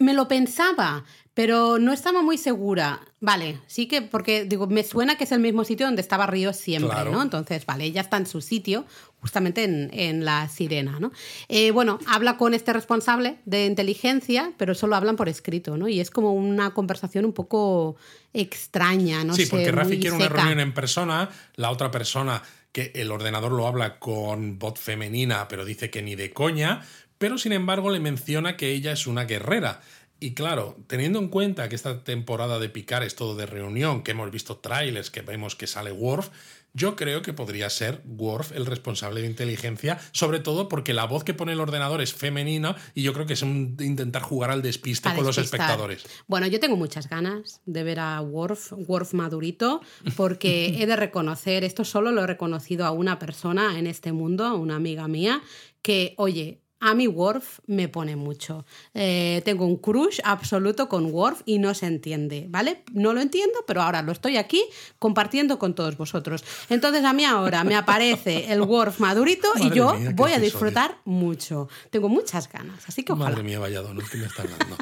B: Me lo pensaba, pero no estaba muy segura. Vale, sí que, porque digo, me suena que es el mismo sitio donde estaba Río siempre,
A: Claro.
B: ¿no? Entonces, vale, ella está en su sitio, justamente en, en la sirena, ¿no? Eh, bueno, habla con este responsable de inteligencia, pero solo hablan por escrito, ¿no? Y es como una conversación un poco extraña, no
A: sí,
B: sé.
A: porque Rafi quiere una reunión en persona, la otra persona que el ordenador lo habla con voz femenina, pero dice que ni de coña, pero sin embargo le menciona que ella es una guerrera. Y claro, teniendo en cuenta que esta temporada de Picar es todo de reunión, que hemos visto trailers, que vemos que sale Worf, yo creo que podría ser Worf el responsable de inteligencia, sobre todo porque la voz que pone el ordenador es femenina y yo creo que es un intentar jugar al despiste con los espectadores.
B: Bueno, yo tengo muchas ganas de ver a Worf, Worf madurito, porque he de reconocer, esto solo lo he reconocido a una persona en este mundo, a una amiga mía, que, oye, a mí Worf me pone mucho. Eh, tengo un crush absoluto con Worf y no se entiende, ¿vale? No lo entiendo, pero ahora lo estoy aquí compartiendo con todos vosotros. Entonces a mí ahora me aparece el Worf madurito y yo
A: mía, qué
B: voy a
A: episodio.
B: disfrutar mucho. Tengo muchas ganas, así que ojalá.
A: Madre mía, vaya donut que me están dando.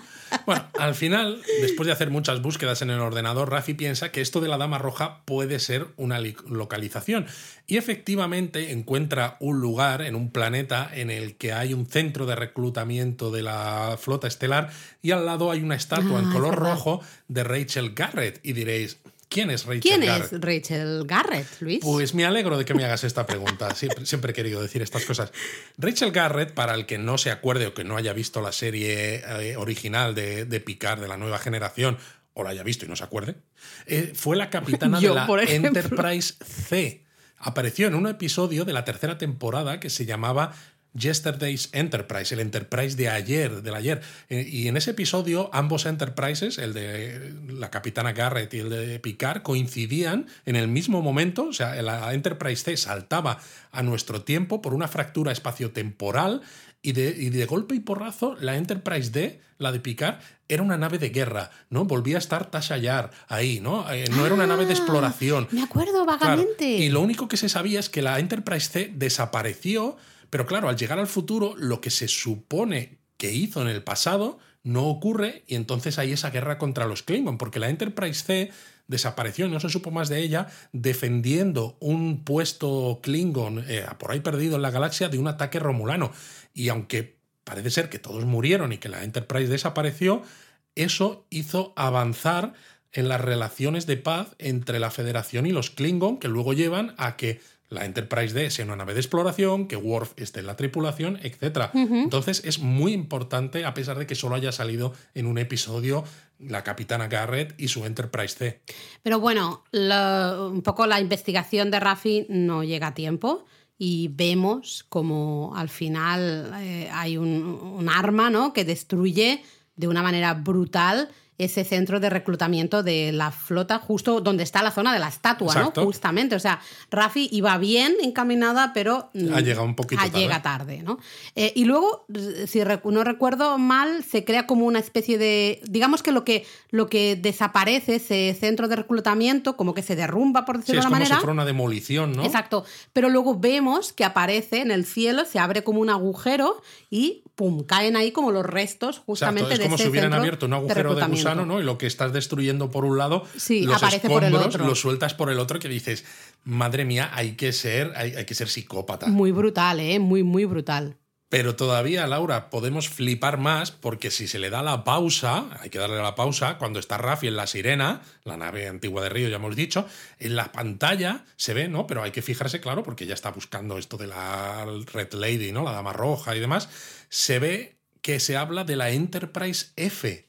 A: Bueno, al final, después de hacer muchas búsquedas en el ordenador, Rafi piensa que esto de la Dama Roja puede ser una li- localización. Y efectivamente encuentra un lugar en un planeta en el que hay un centro de reclutamiento de la flota estelar y al lado hay una estatua
B: Ah,
A: en
B: es
A: color rojo de Rachel Garrett. Y diréis, ¿quién es Rachel
B: ¿Quién
A: Garrett?
B: es Rachel Garrett, Luis?
A: Pues me alegro de que me hagas esta pregunta. Siempre, siempre he querido decir estas cosas. Rachel Garrett, para el que no se acuerde o que no haya visto la serie eh, original de, de Picard de la nueva generación, o la haya visto y no se acuerde, eh, fue la capitana
B: Yo,
A: de la. Enterprise C. Apareció en un episodio de la tercera temporada que se llamaba Yesterday's Enterprise, el Enterprise de ayer, del ayer. Eh, Y en ese episodio, ambos Enterprises, el de la capitana Garrett y el de Picard, coincidían en el mismo momento. O sea, la Enterprise C saltaba a nuestro tiempo por una fractura espaciotemporal y de, y de golpe y porrazo, la Enterprise D, la de Picard, era una nave de guerra, ¿no? Volvía a estar Tasha Yar ahí, ¿no? Eh, no era una nave de
B: Ah,
A: exploración.
B: Me acuerdo
A: Claro,
B: vagamente.
A: Y lo único que se sabía es que la Enterprise C desapareció, pero claro, al llegar al futuro, lo que se supone que hizo en el pasado no ocurre y entonces hay esa guerra contra los Klingon, porque la Enterprise C desapareció y no se supo más de ella defendiendo un puesto Klingon eh, por ahí perdido en la galaxia de un ataque romulano. Y aunque parece ser que todos murieron y que la Enterprise desapareció, eso hizo avanzar en las relaciones de paz entre la Federación y los Klingon, que luego llevan a que la Enterprise D sea una nave de exploración, que Worf esté en la tripulación, etc. Entonces es muy importante, a pesar de que solo haya salido en un episodio la capitana Garrett y su Enterprise C.
B: Pero bueno, lo- un poco la investigación de Rafi no llega a tiempo y vemos como al final eh, hay un, un arma ¿no? que destruye de una manera brutal ese centro de reclutamiento de la flota justo donde está la zona de la estatua,
A: Exacto.
B: ¿no? Justamente, o sea, Rafi iba bien encaminada, pero mm,
A: Ha llegado un poquito
B: ah,
A: tarde.
B: llega tarde, ¿no? Eh, y luego, si no recuerdo mal, se crea como una especie de, digamos que lo que lo que desaparece ese centro de reclutamiento, como que se derrumba por
A: Sí,
B: decirlo
A: es
B: de
A: como
B: una
A: si
B: manera.
A: fuera una demolición, ¿no?
B: Exacto. Pero luego vemos que aparece en el cielo, se abre como un agujero y pum, caen ahí como los restos
A: Exacto,
B: justamente
A: es
B: de
A: como
B: ese
A: si hubieran abierto un
B: de
A: agujero de, gusano, ¿no? Y lo que estás destruyendo por un lado,
B: Sí,
A: los
B: aparece por el otro.
A: lo sueltas por el otro que dices, madre mía, hay que ser, hay, hay que ser psicópata.
B: Muy brutal, ¿eh? Muy, muy brutal.
A: Pero todavía, Laura, podemos flipar más porque si se le da la pausa, hay que darle la pausa, cuando está Rafi en la sirena, la nave antigua de Río, ya hemos dicho, en la pantalla se ve, ¿no? Pero hay que fijarse, claro, porque ya está buscando esto de la Red Lady, ¿no? La dama roja y demás. Se ve que se habla de la Enterprise F,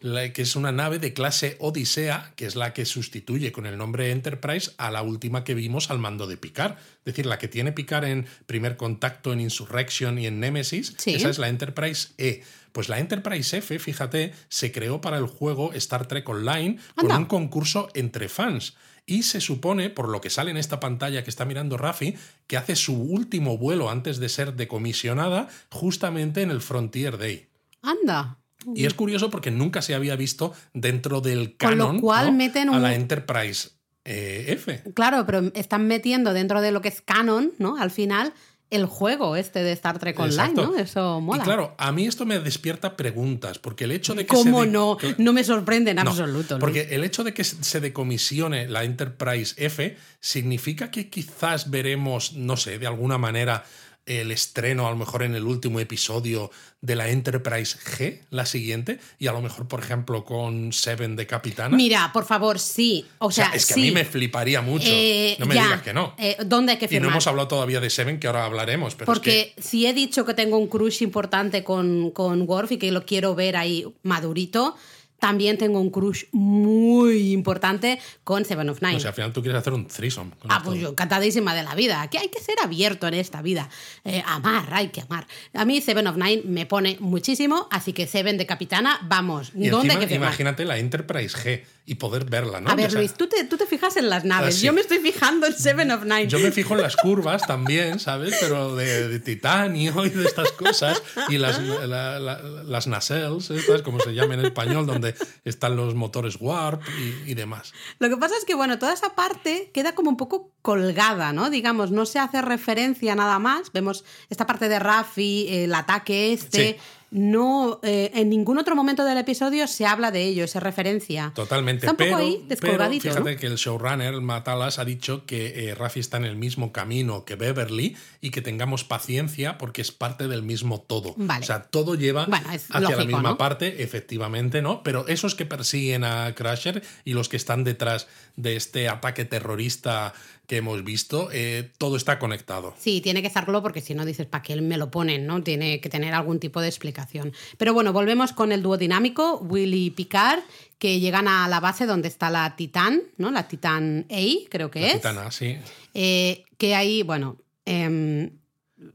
A: La- que es una nave de clase Odisea, que es la que sustituye con el nombre Enterprise a la última que vimos al mando de Picard. Es decir, la que tiene Picard en Primer Contacto, en Insurrection y en Nemesis,
B: Sí.
A: esa es la Enterprise E. Pues la Enterprise F, fíjate, se creó para el juego Star Trek Online con
B: Anda.
A: un concurso entre fans. Y se supone, por lo que sale en esta pantalla que está mirando Rafi, que hace su último vuelo antes de ser decomisionada justamente en el Frontier Day.
B: Anda.
A: Y es curioso porque nunca se había visto dentro del
B: Con lo
A: canon
B: cual
A: ¿no?
B: meten
A: a la Enterprise eh, F.
B: Claro, pero están metiendo dentro de lo que es canon, ¿no? Al final, el juego este de Star Trek Online,
A: Exacto.
B: ¿no? Eso mola.
A: Y claro, a mí esto me despierta preguntas, porque el hecho de que
B: ¿Cómo
A: se de-
B: no? No me sorprende en
A: No,
B: absoluto. Luis.
A: porque el hecho de que se decomisione la Enterprise F significa que quizás veremos, no sé, de alguna manera el estreno, a lo mejor en el último episodio de la Enterprise G, la siguiente, y a lo mejor, por ejemplo, con Seven de Capitana.
B: Mira, por favor, sí. O
A: O sea, es que
B: sí.
A: a mí me fliparía mucho.
B: Eh,
A: no me
B: ya.
A: digas que no.
B: Eh, ¿Dónde hay que
A: Y
B: firmar?
A: no hemos hablado todavía de Seven, que ahora hablaremos. Pero
B: Porque
A: es que
B: si he dicho que tengo un crush importante con, con Worf y que lo quiero ver ahí madurito, también tengo un crush muy importante con Seven of Nine.
A: o sea, al final tú quieres hacer un threesome. con
B: Ah,
A: esto.
B: pues yo encantadísima de la vida. Que hay que ser abierto en esta vida. Eh, amar, hay que amar. A mí Seven of Nine me pone muchísimo, así que Seven de capitana, vamos.
A: Y
B: ¿Dónde
A: encima,
B: que
A: imagínate la Enterprise G y poder verla, ¿no?
B: A ver,
A: O sea,
B: Luis, tú te, tú te fijas en las naves.
A: Ah.
B: Yo me estoy fijando en Seven of Nine.
A: Yo me fijo en las curvas también, ¿sabes? Pero de, de titanio y de estas cosas. Y las, la- la- las nacelles, estas, como se llama en español, donde están los motores warp y, y demás.
B: Lo que pasa es que, bueno, toda esa parte queda como un poco colgada, ¿no? Digamos, no se hace referencia nada más. Vemos esta parte de Rafi, el ataque este. No eh, en ningún otro momento del episodio se habla de ello, se referencia.
A: Totalmente,
B: Está un poco
A: pero,
B: ahí
A: pero fíjate
B: ¿no?
A: que el showrunner, Matalas, ha dicho que eh, Rafi está en el mismo camino que Beverly y que tengamos paciencia porque es parte del mismo todo.
B: Vale.
A: O sea, todo lleva
B: Bueno,
A: hacia la misma
B: ¿no?
A: parte, efectivamente, ¿no? Pero esos que persiguen a Crusher y los que están detrás de este ataque terrorista que hemos visto, eh, todo está conectado.
B: Sí, tiene que estarlo porque si no dices, ¿para qué me lo ponen? ¿no? Tiene que tener algún tipo de explicación. Pero bueno, volvemos con el dúo dinámico, Willy y Picard, que llegan a la base donde está la Titán, ¿no? La Titán A, creo que
A: La
B: es.
A: gitana, sí.
B: Eh, que ahí, bueno, em,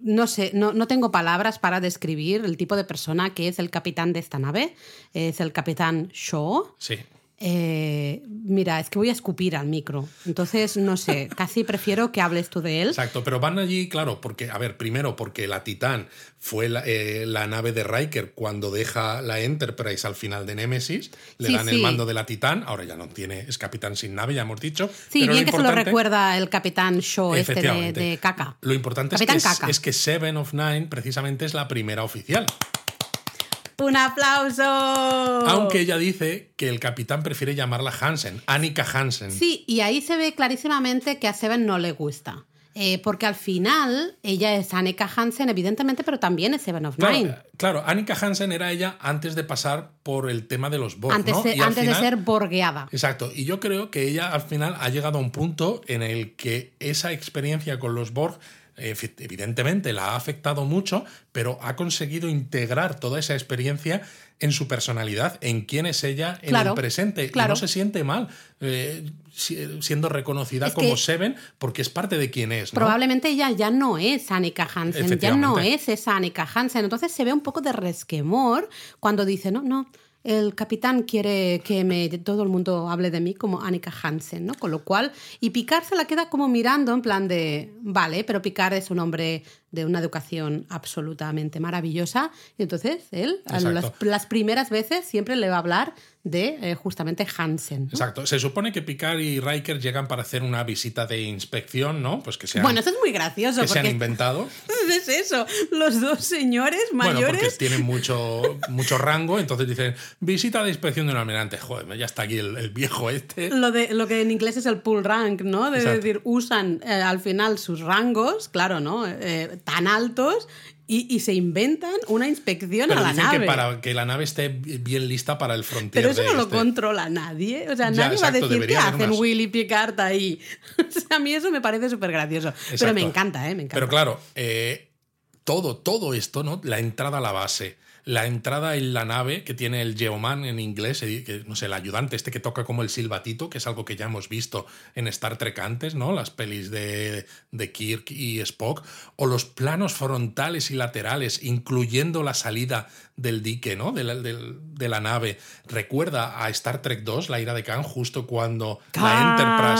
B: no sé, no, no tengo palabras para describir el tipo de persona que es el capitán de esta nave. Es el capitán Shaw.
A: Sí.
B: Eh, mira, es que voy a escupir al micro. Entonces, no sé, casi prefiero que hables tú de él.
A: Exacto, pero van allí, claro, porque, a ver, primero porque la Titán fue la, eh, la nave de Riker cuando deja la Enterprise al final de Nemesis, le
B: Sí,
A: dan el mando de la Titán, ahora ya no tiene, es capitán sin nave, ya hemos dicho.
B: Sí,
A: pero
B: bien que se lo recuerda el capitán Shaw este de,
A: Efectivamente.
B: de caca.
A: Lo importante es que, es que Seven of Nine precisamente es la primera oficial.
B: ¡Un aplauso!
A: Aunque ella dice que el capitán prefiere llamarla Hansen, Annika Hansen.
B: Sí, y ahí se ve clarísimamente que a Seven no le gusta. Eh, porque al final ella es Annika Hansen, evidentemente, pero también es Seven of Nine.
A: Claro, claro, Annika Hansen era ella antes de pasar por el tema de los Borg,
B: antes
A: ¿no?
B: de,
A: Y al
B: antes
A: final-
B: de ser borgueada.
A: Exacto, y yo creo que ella al final ha llegado a un punto en el que esa experiencia con los Borg eh, evidentemente la ha afectado mucho, pero ha conseguido integrar toda esa experiencia en su personalidad, en quién es ella en
B: Claro,
A: el presente.
B: claro.
A: Y no se siente mal eh, si- siendo reconocida
B: Es
A: como Seven porque es parte de quién es. ¿no?
B: Probablemente ella ya no es Annika Hansen, ya no es esa Annika Hansen. Entonces se ve un poco de resquemor cuando dice, no, no, el capitán quiere que me, todo el mundo hable de mí como Annika Hansen, ¿no? Con lo cual, y Picard se la queda como mirando en plan de, vale, pero Picard es un hombre de una educación absolutamente maravillosa. Y entonces él, las primeras veces, siempre le va a hablar de eh, justamente Hansen. ¿no?
A: Exacto. Se supone que Picard y Riker llegan para hacer una visita de inspección, ¿no? Pues que se han,
B: Bueno, eso es muy gracioso
A: que se han inventado.
B: es eso, los dos señores
A: Bueno, porque
B: mayores
A: tienen mucho, mucho rango, entonces dicen, visita de inspección de un almirante. Joder, ya está aquí el, el viejo este.
B: Lo, de, lo que en inglés es el pull rank, ¿no? De
A: Exacto.
B: decir, usan eh, al final sus rangos, claro, ¿no? Eh, tan altos y, y se inventan una inspección
A: Pero
B: a la
A: dicen
B: nave.
A: que para que la nave esté bien lista para el frontier.
B: Pero eso no lo
A: este.
B: controla nadie. O sea,
A: Ya,
B: nadie
A: exacto,
B: va a decir qué hacen
A: unas-
B: Willy Picard ahí. O sea, a mí eso me parece súper gracioso. Pero me encanta, ¿eh? Me encanta.
A: Pero claro, eh, todo, todo esto, ¿no? La entrada a la base, la entrada en la nave que tiene el Geoman en inglés, eh, que, no sé, el ayudante este que toca como el silbatito, que es algo que ya hemos visto en Star Trek antes, ¿no? Las pelis de, de Kirk y Spock, o los planos frontales y laterales, incluyendo la salida del dique, ¿no? De la, del- de la nave. Recuerda a Star Trek 2, La ira de Khan, justo cuando la.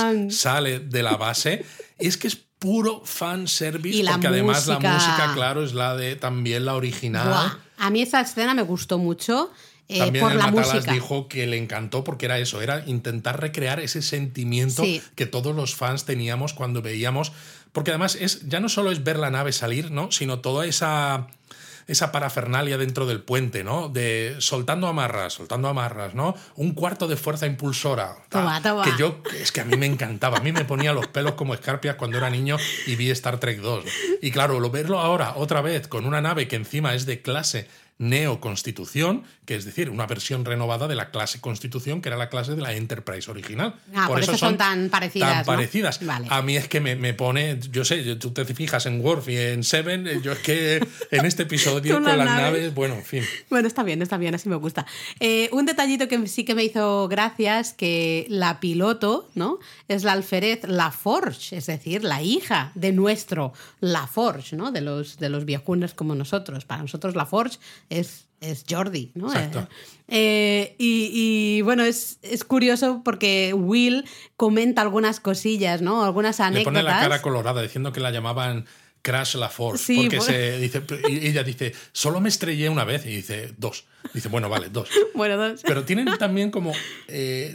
A: Enterprise sale de la base. Es que es puro fan service, porque además la
B: música.
A: música, claro, es la de también la original.
B: Buah, A mí esa escena me gustó mucho eh,
A: También
B: por
A: el
B: la
A: Matalas
B: música.
A: dijo que le encantó porque era eso, era intentar recrear ese sentimiento
B: Sí.
A: que todos los fans teníamos cuando veíamos, porque además es ya no solo es ver la nave salir, ¿no? sino toda esa esa parafernalia dentro del puente, ¿no? De soltando amarras, soltando amarras, ¿no? Un cuarto de fuerza impulsora.
B: Toma, toma.
A: Que yo, es que a mí me encantaba, a mí me ponía los pelos como escarpias cuando era niño y vi Star Trek 2. Y claro, lo verlo ahora otra vez con una nave que encima es de clase Neo Constitución, que es decir, una versión renovada de la clase Constitución, que era la clase de la Enterprise original.
B: Ah, por eso son tan parecidas,
A: Tan
B: ¿no?
A: parecidas.
B: Vale.
A: A mí es que me, me pone, yo sé, tú te fijas en Worf y en Seven, eh, yo es que en este episodio
B: Con
A: con,
B: las naves.
A: naves, bueno, en fin.
B: Bueno, está bien, está bien, así me gusta. Eh, un detallito que sí que me hizo gracia es que la piloto, ¿no? Es la alférez Laforge, es decir, la hija de nuestro Laforge, ¿no? De los, de los viejunes como nosotros. Para nosotros Laforge es, es Jordi, ¿no?
A: Exacto.
B: Eh, eh, y, y, bueno, es, es curioso porque Will comenta algunas cosillas, ¿no? Algunas
A: Le
B: anécdotas.
A: pone la cara colorada diciendo que la llamaban Crash la Force.
B: Sí,
A: porque se dice, y ella dice, solo me estrellé una vez. Y dice, dos. Dice, bueno, vale, dos.
B: Bueno, dos.
A: Pero tienen también como eh,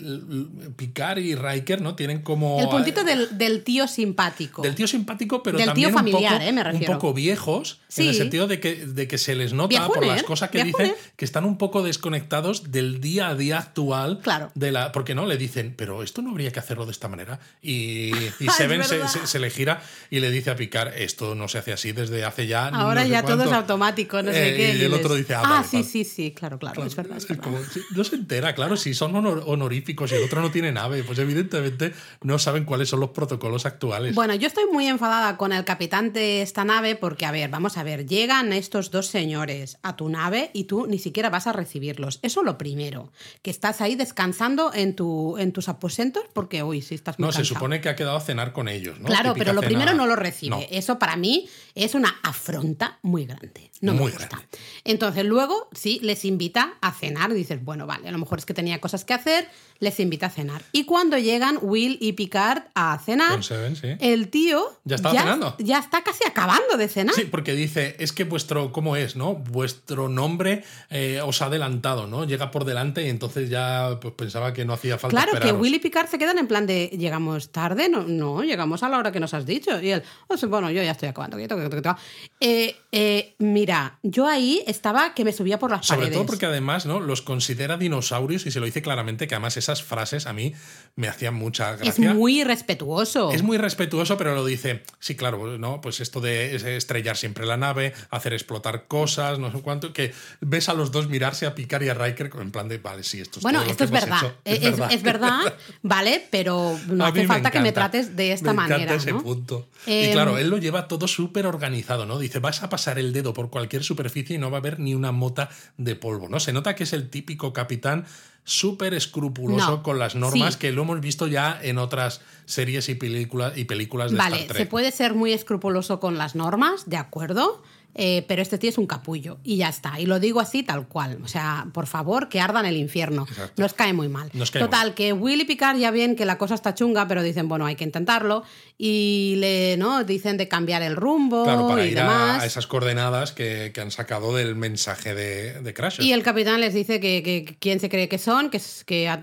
A: Picard y Riker, ¿no? Tienen como.
B: El puntito
A: eh,
B: del, del tío simpático.
A: del tío simpático, pero
B: Del tío familiar,
A: un, poco,
B: eh, me refiero.
A: un poco viejos, en el
B: Sí.
A: sentido de que, de que se les nota por las cosas que dicen que están un poco desconectados del día a día actual.
B: Claro.
A: De la, porque no le dicen, pero esto no habría que hacerlo de esta manera. Y, Seven se, se- se le gira y le dice a Picard, esto no se hace así desde hace ya.
B: Ahora
A: no sé
B: ya todo
A: cuánto".
B: es automático, no sé
A: Eh,
B: qué.
A: Y el otro dice, ah,
B: ah
A: vale,
B: sí,
A: vale".
B: sí, sí, claro, claro, es verdad. es
A: Es
B: verdad.
A: como, sí, no se entera, claro, si son honor- honoríficos y el otro no tiene nave, pues evidentemente no saben cuáles son los protocolos actuales.
B: Bueno, yo estoy muy enfadada con el capitán de esta nave porque, a ver, vamos a ver, llegan estos dos señores a tu nave y tú ni siquiera vas a recibirlos. Eso lo primero, que estás ahí descansando en, tu, en tus aposentos porque, uy, sí estás muy
A: no, se supone que ha quedado a cenar con ellos, ¿no?
B: Claro,
A: Típica
B: pero lo
A: cena-
B: primero no lo recibe.
A: No.
B: Eso para mí es una afronta muy grande. No
A: Muy
B: me gusta.
A: grande.
B: Entonces luego sí les invita a cenar. Dices, bueno, vale, a lo mejor es que tenía cosas que hacer, les invita a cenar. Y cuando llegan Will y Picard a cenar,
A: Con Seven, sí.
B: el tío
A: Ya estaba cenando.
B: ya está casi acabando de cenar.
A: Sí, porque dice, es que vuestro, ¿cómo es, no? Vuestro nombre eh, os ha adelantado, ¿no? Llega por delante y entonces ya pues, pensaba que no hacía falta
B: Claro, que. Will y Picard se quedan en plan de llegamos tarde, no, no, llegamos a la hora que nos has dicho. Y él, "Oh, bueno, yo ya estoy acabando. que toque, que toque, que toque". Eh, eh, mira, yo ahí estaba que me subía por las
A: Sobre
B: paredes.
A: Todo porque además, ¿no? Los considera dinosaurios y se lo dice claramente que además esas frases a mí me hacían mucha
B: es
A: gracia.
B: muy respetuoso.
A: Es muy respetuoso, pero lo dice, sí, claro, ¿no? Pues esto de estrellar siempre la nave, hacer explotar cosas, no sé cuánto, que ves a los dos mirarse a Picard y a Riker en plan de, vale, sí, esto es
B: Bueno,
A: todo lo
B: esto es
A: que hemos
B: verdad.
A: hecho".
B: Es, es- es verdad, ¿vale? Pero no
A: A
B: hace falta que me trates de esta
A: me
B: manera.
A: encanta ese
B: ¿no?
A: punto. y
B: Em,
A: claro, él lo lleva todo súper organizado, ¿no? Dice, vas a pasar el dedo por cualquier superficie y no va a haber ni una mota de polvo, ¿no? Se nota que es el típico capitán súper escrupuloso
B: No,
A: con las normas
B: sí.
A: que lo hemos visto ya en otras series y películas y películas de
B: Vale,
A: Star Trek.
B: se puede ser muy escrupuloso con las normas, de acuerdo. Eh, pero este tío es un capullo y ya está. Y lo digo así tal cual. O sea, por favor, que ardan el infierno.
A: Exacto.
B: Nos cae muy mal.
A: Cae
B: Total, que Will y Picard ya ven que la cosa está chunga, pero dicen, bueno, hay que intentarlo. Y le, ¿no? Dicen de cambiar el rumbo
A: Claro, para
B: y
A: ir
B: demás.
A: a, esas coordenadas que, que han sacado del mensaje de, de Crusher.
B: Y el capitán les dice que, que- que quién se cree que son, que es que a-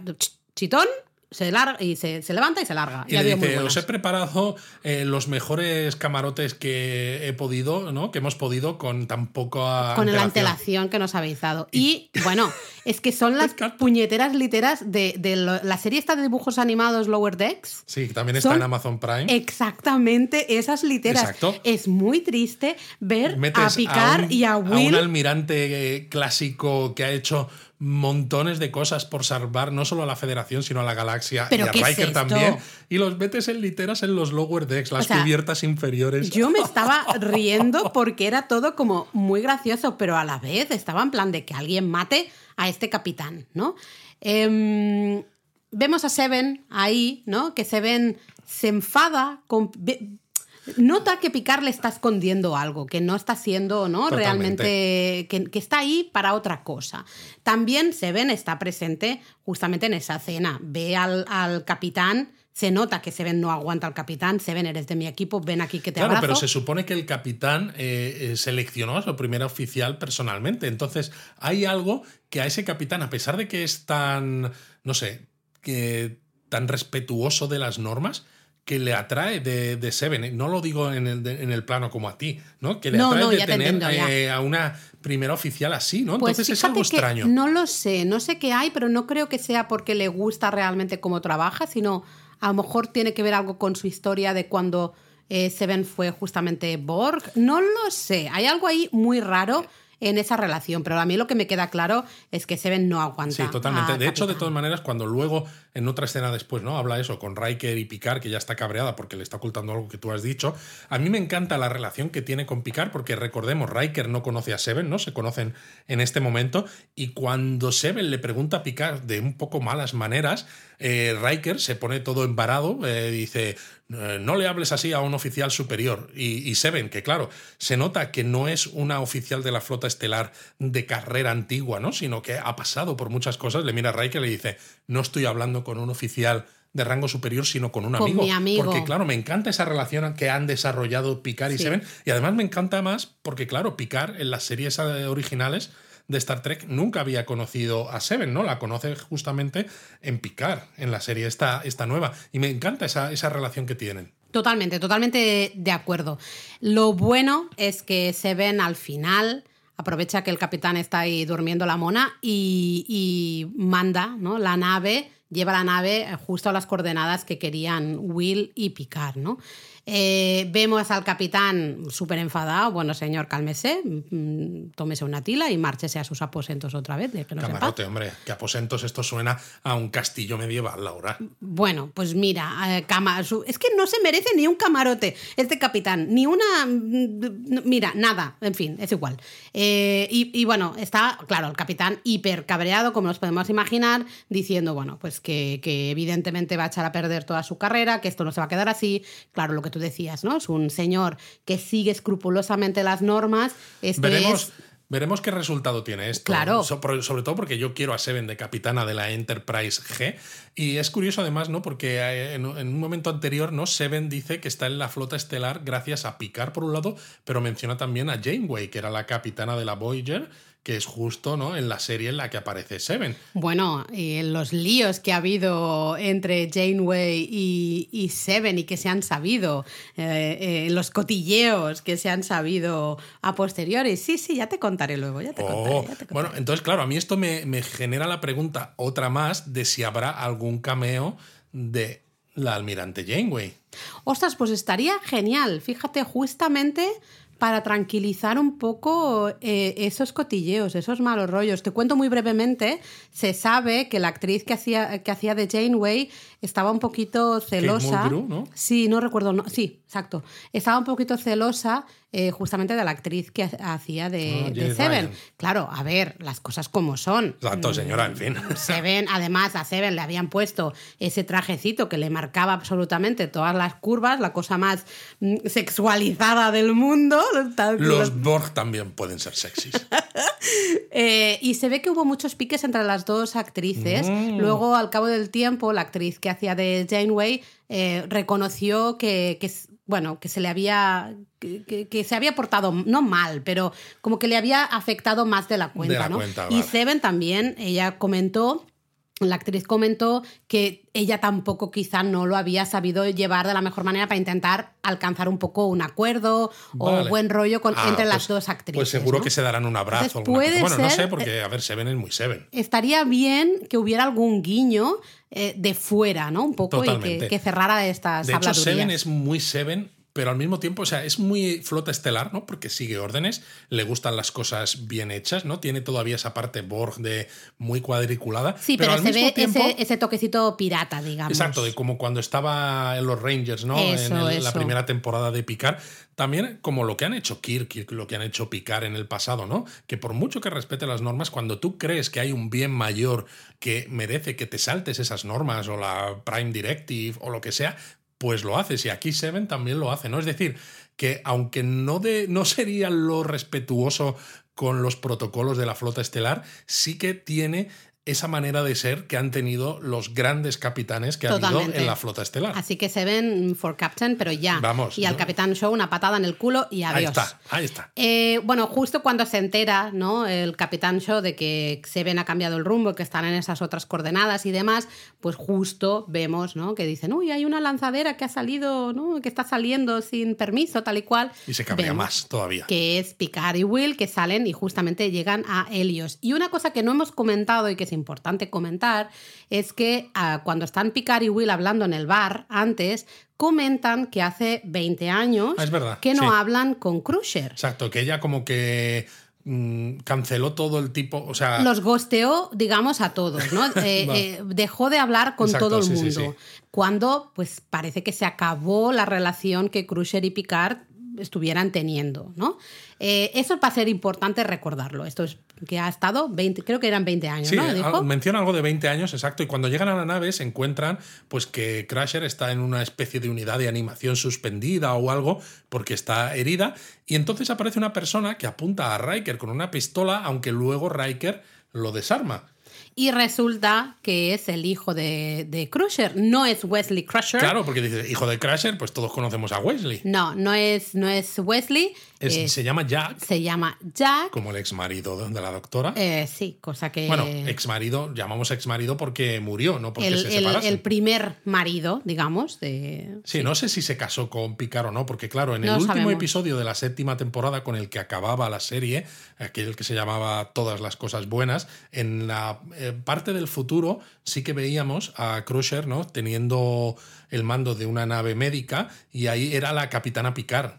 B: chitón se larga y se, se levanta y se larga.
A: Y
B: Ya
A: le dice, os he preparado eh, los mejores camarotes que he podido, ¿no? Que hemos podido con tan poca
B: con la
A: antelación.
B: que nos habéis dado. Y, bueno, es que son las puñeteras literas de, de lo- la serie esta de dibujos animados Lower Decks.
A: Sí, también está
B: Son
A: en Amazon Prime.
B: Exactamente esas literas.
A: Exacto.
B: Es muy triste ver a Picard
A: un-
B: y a Will.
A: un almirante eh, clásico que ha hecho montones de cosas por salvar no solo a la Federación, sino a la galaxia
B: ¿Pero
A: y a
B: es
A: Riker también. Y los metes en literas en los lower decks, las
B: O sea,
A: cubiertas inferiores.
B: Yo me estaba riendo porque era todo como muy gracioso, pero a la vez estaba en plan de que alguien mate a este capitán, ¿no? Em, vemos a Seven ahí, ¿no? Que Seven se enfada con... Nota que Picard le está escondiendo algo, que no está siendo, ¿no?
A: Totalmente.
B: Realmente, que, que está ahí para otra cosa. También Seven está presente justamente en esa cena. Ve al, al capitán, se nota que Seven no aguanta al capitán. Seven, eres de mi equipo, ven aquí que te
A: Claro,
B: abrazo.
A: pero se supone que el capitán eh, eh, seleccionó a su primer oficial personalmente. Entonces, hay algo que a ese capitán, a pesar de que es tan, no sé, que tan respetuoso de las normas, que le atrae de, de Seven. No lo digo en el, de- en el plano como a ti, ¿no? Que le
B: No,
A: atrae
B: no,
A: de
B: te
A: tener
B: entiendo,
A: eh, a una primera oficial así, ¿no?
B: Pues
A: Entonces es algo extraño.
B: No lo sé, no sé qué hay, pero no creo que sea porque le gusta realmente cómo trabaja, sino a lo mejor tiene que ver algo con su historia de cuando eh, Seven fue justamente Borg. No lo sé, hay algo ahí muy raro en esa relación, pero a mí lo que me queda claro es que Seven no aguanta.
A: Sí, totalmente. De hecho, de todas maneras, cuando luego, en otra escena después, ¿no? Habla eso con Riker y Picard, que ya está cabreada porque le está ocultando algo que tú has dicho. A mí me encanta la relación que tiene con Picard, porque recordemos, Riker no conoce a Seven, ¿no? Se conocen en este momento. Y cuando Seven le pregunta a Picard de un poco malas maneras, eh, Riker se pone todo embarado, eh, dice. "Eh, No le hables así a un oficial superior. Y, y Seven, que claro, se nota que no es una oficial de la flota estelar de carrera antigua, ¿no? Sino que ha pasado por muchas cosas. Le mira a Riker y le dice: No estoy hablando con un oficial de rango superior, sino con un
B: Con
A: amigo.
B: mi amigo.
A: Porque, claro, me encanta esa relación que han desarrollado Picard y
B: Sí.
A: Seven. Y además me encanta más porque, claro, Picard en las series originales de Star Trek nunca había conocido a Seven, ¿no? La conoce justamente en Picard, en la serie esta, esta nueva. Y me encanta esa, esa relación que tienen.
B: Totalmente, totalmente de acuerdo. Lo bueno es que se ven al final, aprovecha que el capitán está ahí durmiendo la mona y, y manda ¿no? la nave, lleva la nave justo a las coordenadas que querían Will y Picard, ¿no? Eh, vemos al capitán súper enfadado. Bueno, señor, cálmese, mm, tómese una tila y márchese a sus aposentos otra vez. De que no sepa.
A: Camarote, hombre, que aposentos esto suena a un castillo medieval, Laura.
B: Bueno, pues mira, eh, cama- su- es que no se merece ni un camarote este capitán, ni una... mm, Mira, nada, en fin, es igual. Eh, y, y bueno, está, claro, el capitán hiper cabreado, como nos podemos imaginar, diciendo, bueno, pues que, que evidentemente va a echar a perder toda su carrera, que esto no se va a quedar así. Claro, lo que tú decías, ¿no? Es un señor que sigue escrupulosamente las normas. Este
A: Veremos,
B: es-
A: veremos qué resultado tiene esto.
B: Claro.
A: Sobre todo porque yo quiero a Seven de capitana de la Enterprise G. Y es curioso además, ¿no? Porque eh, en, en un momento anterior, ¿no? Seven dice que está en la flota estelar gracias a Picard por un lado, pero menciona también a Janeway, que era la capitana de la Voyager, que es justo, ¿no? En la serie en la que aparece Seven.
B: Bueno, y en los líos que ha habido entre Janeway y, y Seven y que se han sabido, eh, eh, los cotilleos que se han sabido a posteriori. Sí, sí, ya te contaré luego, ya te contaré.
A: Oh,
B: ya te contaré.
A: bueno, entonces, claro, a mí esto me, me genera la pregunta, otra más, de si habrá algún cameo de la almirante Janeway.
B: Ostras, pues estaría genial. Fíjate, justamente para tranquilizar un poco eh, esos cotilleos, esos malos rollos. Te cuento muy brevemente, se sabe que la actriz que hacía, que hacía de Janeway estaba un poquito celosa.
A: Mulgrew, ¿no?
B: Sí, no recuerdo, no, sí, exacto. Estaba un poquito celosa eh, justamente de la actriz que ha- hacía de,
A: Ah,
B: de Seven.
A: Ryan.
B: Claro, a ver, las cosas como son.
A: Exacto, señora, en fin.
B: Seven, además, a Seven le habían puesto ese trajecito que le marcaba absolutamente todas las curvas, la cosa más mm, sexualizada del mundo.
A: Los Borg también pueden ser sexys.
B: Eh, y se ve que hubo muchos piques entre las dos actrices. Luego, al cabo del tiempo, la actriz que hacía de Janeway eh, reconoció que, que bueno, que se le había. Que, se había portado, no mal, pero como que le había afectado más de la cuenta,
A: la
B: ¿no?
A: cuenta,
B: y
A: vale.
B: Seven también, ella comentó. La actriz comentó que ella tampoco quizá no lo había sabido llevar de la mejor manera para intentar alcanzar un poco un acuerdo o
A: Vale.
B: buen rollo con,
A: Ah,
B: entre las
A: pues-
B: dos actrices.
A: Pues seguro
B: ¿no?
A: que se darán un abrazo.
B: Entonces,
A: alguna cosa.
B: puede
A: Bueno, no
B: ser-
A: sé, porque, a ver, Seven es muy Seven.
B: estaría bien que hubiera algún guiño eh, de fuera, ¿no? Un poco y que, que cerrara estas
A: De hecho,
B: habladurías.
A: Seven es muy Seven, pero al mismo tiempo, o sea, es muy flota estelar, ¿no? Porque sigue órdenes, le gustan las cosas bien hechas, ¿no? Tiene todavía esa parte Borg de muy cuadriculada.
B: Sí, pero,
A: al
B: se
A: mismo
B: ve
A: tiempo,
B: ese, ese toquecito pirata, digamos.
A: Exacto, de como cuando estaba en los Rangers, ¿no?
B: Eso,
A: en el- la primera temporada de Picard. También como lo que han hecho Kirk y lo que han hecho Picard en el pasado, ¿no? Que por mucho que respete las normas, cuando tú crees que hay un bien mayor que merece que te saltes esas normas o la Prime Directive o lo que sea, pues lo haces. Y aquí Seven también lo hace, ¿no? Es decir, que aunque no, de, no sería lo respetuoso con los protocolos de la flota estelar, sí que tiene esa manera de ser que han tenido los grandes capitanes que ha habido
B: Totalmente.
A: en la flota estelar.
B: Así que Seven for Captain, pero ya.
A: Vamos,
B: Y al. Capitán Show una patada en el culo y adiós.
A: Ahí está, ahí está.
B: Eh, bueno, justo cuando se entera, ¿no? El Capitán Shaw de que Seven ha cambiado el rumbo, que están en esas otras coordenadas y demás, pues justo vemos, ¿no? Que dicen, uy, hay una lanzadera que ha salido, ¿no? Que está saliendo sin permiso, tal y cual.
A: Y se cambia
B: Vemos
A: más todavía.
B: Que es Picard y Will que salen y justamente llegan a Helios. Y una cosa que no hemos comentado y que es importante comentar es que ah, cuando están Picard y Will hablando en el bar antes, comentan que hace 20 años
A: Ah, es verdad,
B: que no
A: sí.
B: hablan con Crusher.
A: Exacto, que ella como que mm, canceló todo el tipo, o sea,
B: los gosteó, digamos, a todos, ¿no? Eh, eh, dejó de hablar con
A: Exacto,
B: todo el
A: sí, sí,
B: mundo.
A: sí.
B: Cuando, pues, parece que se acabó la relación que Crusher y Picard estuvieran teniendo, ¿no? Eh, eso va a ser importante recordarlo. Esto es que ha estado 20, creo que eran 20 años,
A: Sí,
B: ¿no? Dijo.
A: menciona algo de 20 años, exacto. Y cuando llegan a la nave se encuentran pues que Crusher está en una especie de unidad de animación suspendida o algo porque está herida. Y entonces aparece una persona que apunta a Riker con una pistola, aunque luego Riker lo desarma.
B: Y resulta que es el hijo de, de Crusher. No es Wesley Crusher.
A: Claro, porque dices, hijo de Crusher, pues todos conocemos a Wesley.
B: No, no es, no es Wesley.
A: Es- se llama Jack,
B: se llama Jack.
A: como el ex marido de la doctora.
B: Eh, sí, cosa que.
A: bueno, ex marido, llamamos ex marido porque murió, no porque
B: el,
A: se
B: el-
A: separasen.
B: el primer marido, digamos, de.
A: Sí, no sé si se casó con Picard o no, porque claro, en el
B: No
A: último
B: sabemos.
A: episodio de la séptima temporada con el que acababa la serie, aquel que se llamaba Todas las cosas buenas, en la eh, parte del futuro sí que veíamos a Crusher, ¿no? Teniendo el mando de una nave médica y ahí era la capitana Picard.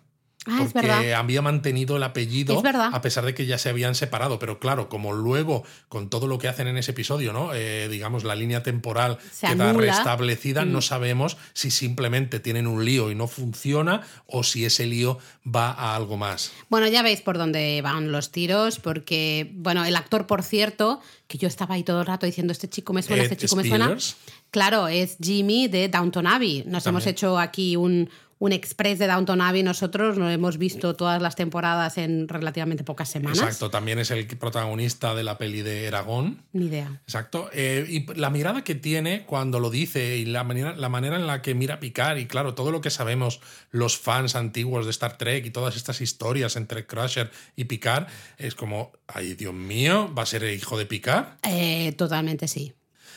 B: Ah,
A: porque había mantenido el apellido a pesar de que ya se habían separado. Pero claro, como luego, con todo lo que hacen en ese episodio, ¿no? Eh, digamos, la línea temporal
B: Se
A: queda
B: anula.
A: restablecida, no
B: Mm.
A: sabemos si simplemente tienen un lío y no funciona o si ese lío va a algo más.
B: Bueno, ya veis por dónde van los tiros, porque, bueno, el actor, por cierto, que yo estaba ahí todo el rato diciendo, este chico me suena,
A: Ed
B: este chico me suena. Claro, es Jimmy de Downton Abbey. Nos hemos hecho aquí un, un express de Downton Abbey nosotros, lo hemos visto todas las temporadas en relativamente pocas semanas.
A: Exacto, también es el protagonista de la peli de Aragón.
B: Ni idea.
A: Exacto. Eh, y la mirada que tiene cuando lo dice y la manera, la manera en la que mira Picard y claro, todo lo que sabemos los fans antiguos de Star Trek y todas estas historias entre Crusher y Picard es como, ay Dios mío, ¿va a ser el hijo de Picard?
B: Eh, totalmente sí.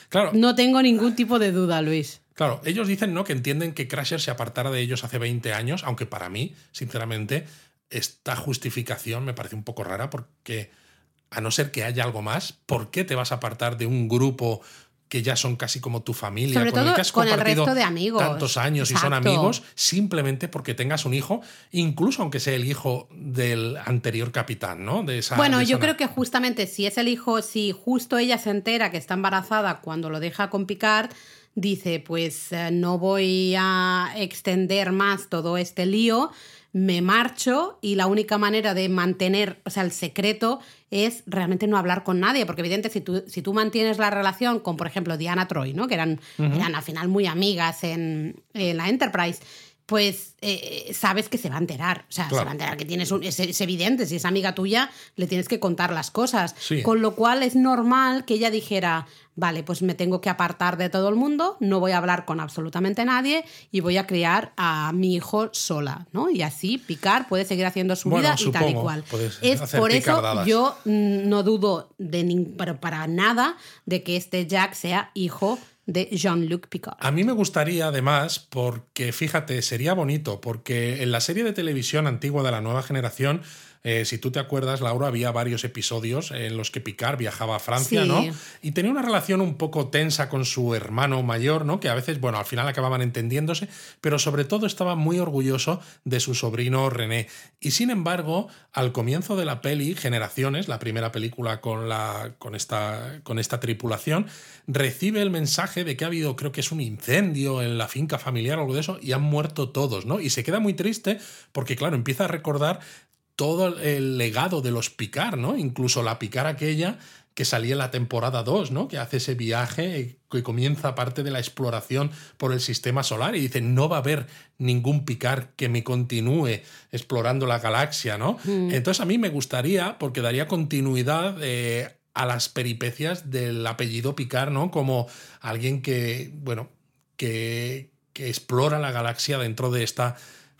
A: Claro,
B: No tengo ningún tipo de duda, Luis.
A: Claro, ellos dicen ¿no? que entienden que Crusher se apartara de ellos hace 20 años, aunque para mí, sinceramente, esta justificación me parece un poco rara porque, a no ser que haya algo más, ¿por qué te vas a apartar de un grupo que ya son casi como tu familia,
B: Sobre
A: con el que has
B: con el
A: compartido
B: resto de amigos.
A: tantos años y son amigos, simplemente porque tengas un hijo, incluso aunque sea el hijo del anterior capitán, ¿no? De esa,
B: Bueno,
A: de
B: yo creo que justamente si es el hijo, si justo ella se entera que está embarazada cuando lo deja con Picard, dice, pues eh, no voy a extender más todo este lío, me marcho y la única manera de mantener, o sea, el secreto es realmente no hablar con nadie, porque evidente si tú, si tú mantienes la relación con, por ejemplo, Diana Troy, ¿no? que eran, eran al final muy amigas en, en la Enterprise, pues eh, sabes que se va a enterar. O sea,
A: Claro.
B: se va a enterar que tienes un. Es, es evidente, si es amiga tuya, le tienes que contar las cosas.
A: Sí.
B: Con lo cual es normal que ella dijera. Vale, pues me tengo que apartar de todo el mundo, no voy a hablar con absolutamente nadie y voy a criar a mi hijo sola, ¿no? Y así Picard puede seguir haciendo su
A: Bueno,
B: vida y tal y cual. Es por eso yo mm, no dudo de pero para nada de que este Jack sea hijo de Jean-Luc Picard.
A: A mí me gustaría además, porque fíjate, sería bonito, porque en la serie de televisión antigua de la nueva generación, eh, si tú te acuerdas, Laura, había varios episodios en los que Picard viajaba a Francia,
B: Sí.
A: ¿no? Y tenía una relación un poco tensa con su hermano mayor, ¿no? Que a veces, bueno, al final acababan entendiéndose, pero sobre todo estaba muy orgulloso de su sobrino René. Y sin embargo, al comienzo de la peli, Generaciones, la primera película con, la, con, esta, con esta tripulación, recibe el mensaje de que ha habido, creo que es un incendio en la finca familiar o algo de eso, y han muerto todos, ¿no? Y se queda muy triste porque, claro, empieza a recordar todo el legado de los Picard, ¿no? Incluso la Picard aquella que salía en la temporada 2, ¿no? Que hace ese viaje que comienza parte de la exploración por el sistema solar y dice, no va a haber ningún Picard que me continúe explorando la galaxia, ¿no? Entonces a mí me gustaría, porque daría continuidad eh, a las peripecias del apellido Picard, ¿no? Como alguien que, bueno, que, que explora la galaxia dentro de esta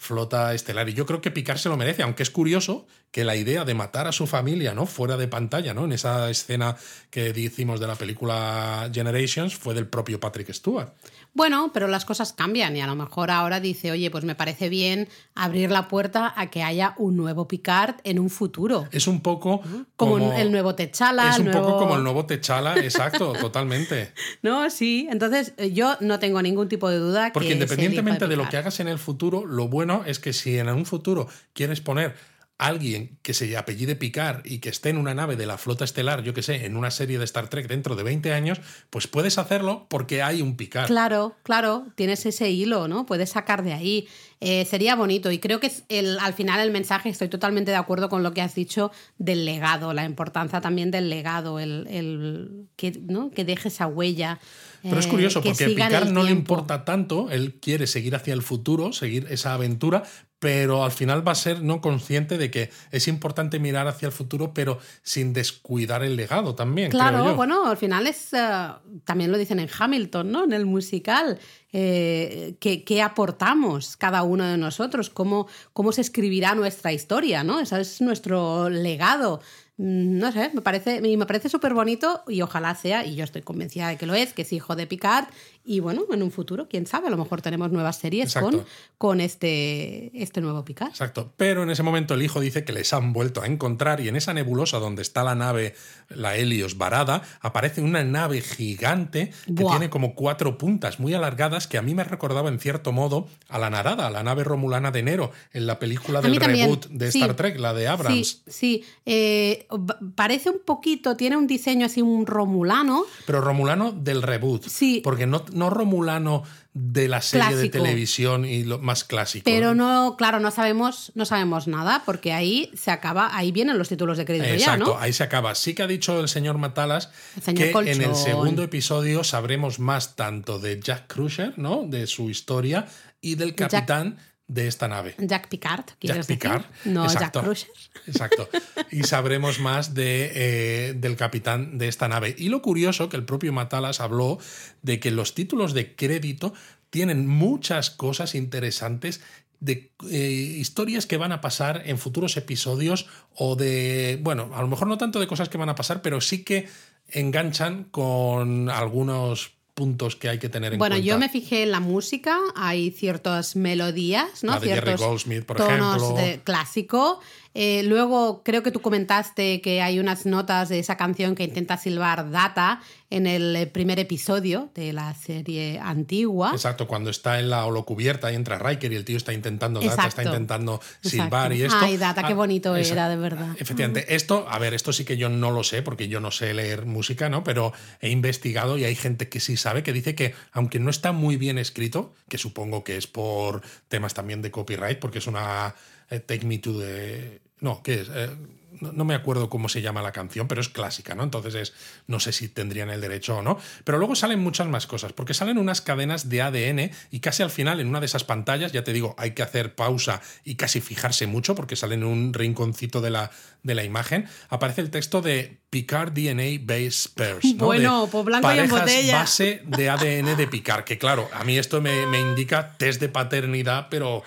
A: flota estelar. Y yo creo que Picard se lo merece, aunque es curioso que la idea de matar a su familia, ¿no? Fuera de pantalla, ¿no? En esa escena que decimos de la película Generations fue del propio Patrick Stewart.
B: Bueno, pero las cosas cambian y a lo mejor ahora dice, oye, pues me parece bien abrir la puerta a que haya un nuevo Picard en un futuro.
A: Es un poco
B: Como,
A: como,
B: el nuevo Techala.
A: es un poco como el nuevo Techala, exacto, totalmente.
B: No, sí. Entonces eh, yo no tengo ningún tipo de duda
A: Porque
B: que
A: independientemente
B: hijo
A: de lo que hagas en el futuro, lo bueno es que si en un futuro quieres poner alguien que se apellide Picard y que esté en una nave de la flota estelar, yo que sé, en una serie de Star Trek dentro de 20 años, pues puedes hacerlo porque hay un Picard.
B: Claro, claro, tienes ese hilo, ¿no? Puedes sacar de ahí. Eh, sería bonito y creo que el, al final el mensaje, estoy totalmente de acuerdo con lo que has dicho del legado, la importancia también del legado, el, el que, ¿no? que deje esa huella.
A: Pero es
B: eh,
A: curioso,
B: que
A: porque Picard no le importa tanto, él quiere seguir hacia el futuro, seguir esa aventura, pero al final va a ser no consciente de que es importante mirar hacia el futuro, pero sin descuidar el legado también. creo
B: Claro,
A: yo.
B: bueno, al final es. eh, también lo dicen en Hamilton, ¿no? En el musical. eh, ¿qué, qué aportamos cada uno de nosotros? ¿Cómo, ¿Cómo se escribirá nuestra historia? ¿no? Ese es nuestro legado. Mm, No sé, me parece, me parece súper bonito y ojalá sea, y yo estoy convencida de que lo es, que es hijo de Picard. Y bueno, en un futuro, quién sabe, a lo mejor tenemos nuevas series con,
A: Exacto.
B: con este, este nuevo Picard.
A: Exacto. Pero en ese momento el hijo dice que les han vuelto a encontrar y en esa nebulosa donde está la nave, la Helios varada, aparece una nave gigante que
B: Buah.
A: tiene como cuatro puntas muy alargadas que a mí me recordaba en cierto modo a la Narada, a la nave romulana de Nero, en la película del reboot de
B: sí.
A: Star Trek, la de Abrams.
B: Sí, sí. Eh, parece un poquito, tiene un diseño así, un romulano.
A: Pero Romulano del reboot.
B: Sí.
A: Porque no, no Romulano de la serie de televisión y lo más clásico.
B: Pero no, claro, no sabemos, no sabemos nada, porque ahí se acaba, ahí vienen los títulos de crédito
A: Exacto,
B: ya, ¿no?
A: ahí se acaba. Sí que ha dicho el señor Matalas
B: El señor
A: que en el segundo episodio sabremos más tanto de Jack Crusher, ¿no? De su historia y del
B: Jack-
A: capitán de esta nave.
B: Jack Picard,
A: Jack. Picard.
B: No,
A: Exacto.
B: Jack Crusher.
A: Exacto. Y sabremos más de, eh, del capitán de esta nave. Y lo curioso que el propio Matalas habló de que los títulos de crédito tienen muchas cosas interesantes de eh, historias que van a pasar en futuros episodios o de, bueno, a lo mejor no tanto de cosas que van a pasar, pero sí que enganchan con algunos puntos que hay que tener en
B: Bueno,
A: cuenta.
B: yo me fijé en la música, hay ciertas melodías, ¿no?
A: La de Jerry
B: Ciertos
A: Goldsmith, por
B: tonos
A: ejemplo.
B: de clásico. Eh, luego creo que tú comentaste que hay unas notas de esa canción que intenta silbar Data en el eh, primer episodio de la serie antigua.
A: Exacto, cuando está en la holocubierta y entra Riker y el tío está intentando, Data está intentando
B: Exacto.
A: silbar y esto.
B: Ay, Data, qué
A: Ah,
B: bonito era, de verdad.
A: Efectivamente, esto, a ver, esto sí que yo no lo sé porque yo no sé leer música, ¿no? Pero he investigado y hay gente que sí sabe que dice que aunque no está muy bien escrito, que supongo que es por temas también de copyright, porque es una Take Me to the... No, ¿qué es? Eh, no, no me acuerdo cómo se llama la canción, pero es clásica, ¿no? Entonces es, no sé si tendrían el derecho o no. Pero luego salen muchas más cosas, porque salen unas cadenas de ADN y casi al final, en una de esas pantallas, ya te digo, hay que hacer pausa y casi fijarse mucho, porque sale en un rinconcito de la, de la imagen, aparece el texto de Picard DNA Base Pairs. ¿no?
B: Bueno,
A: De
B: pues blanco y en botella.
A: base de ADN de Picard, que claro, a mí esto me, me indica test de paternidad, pero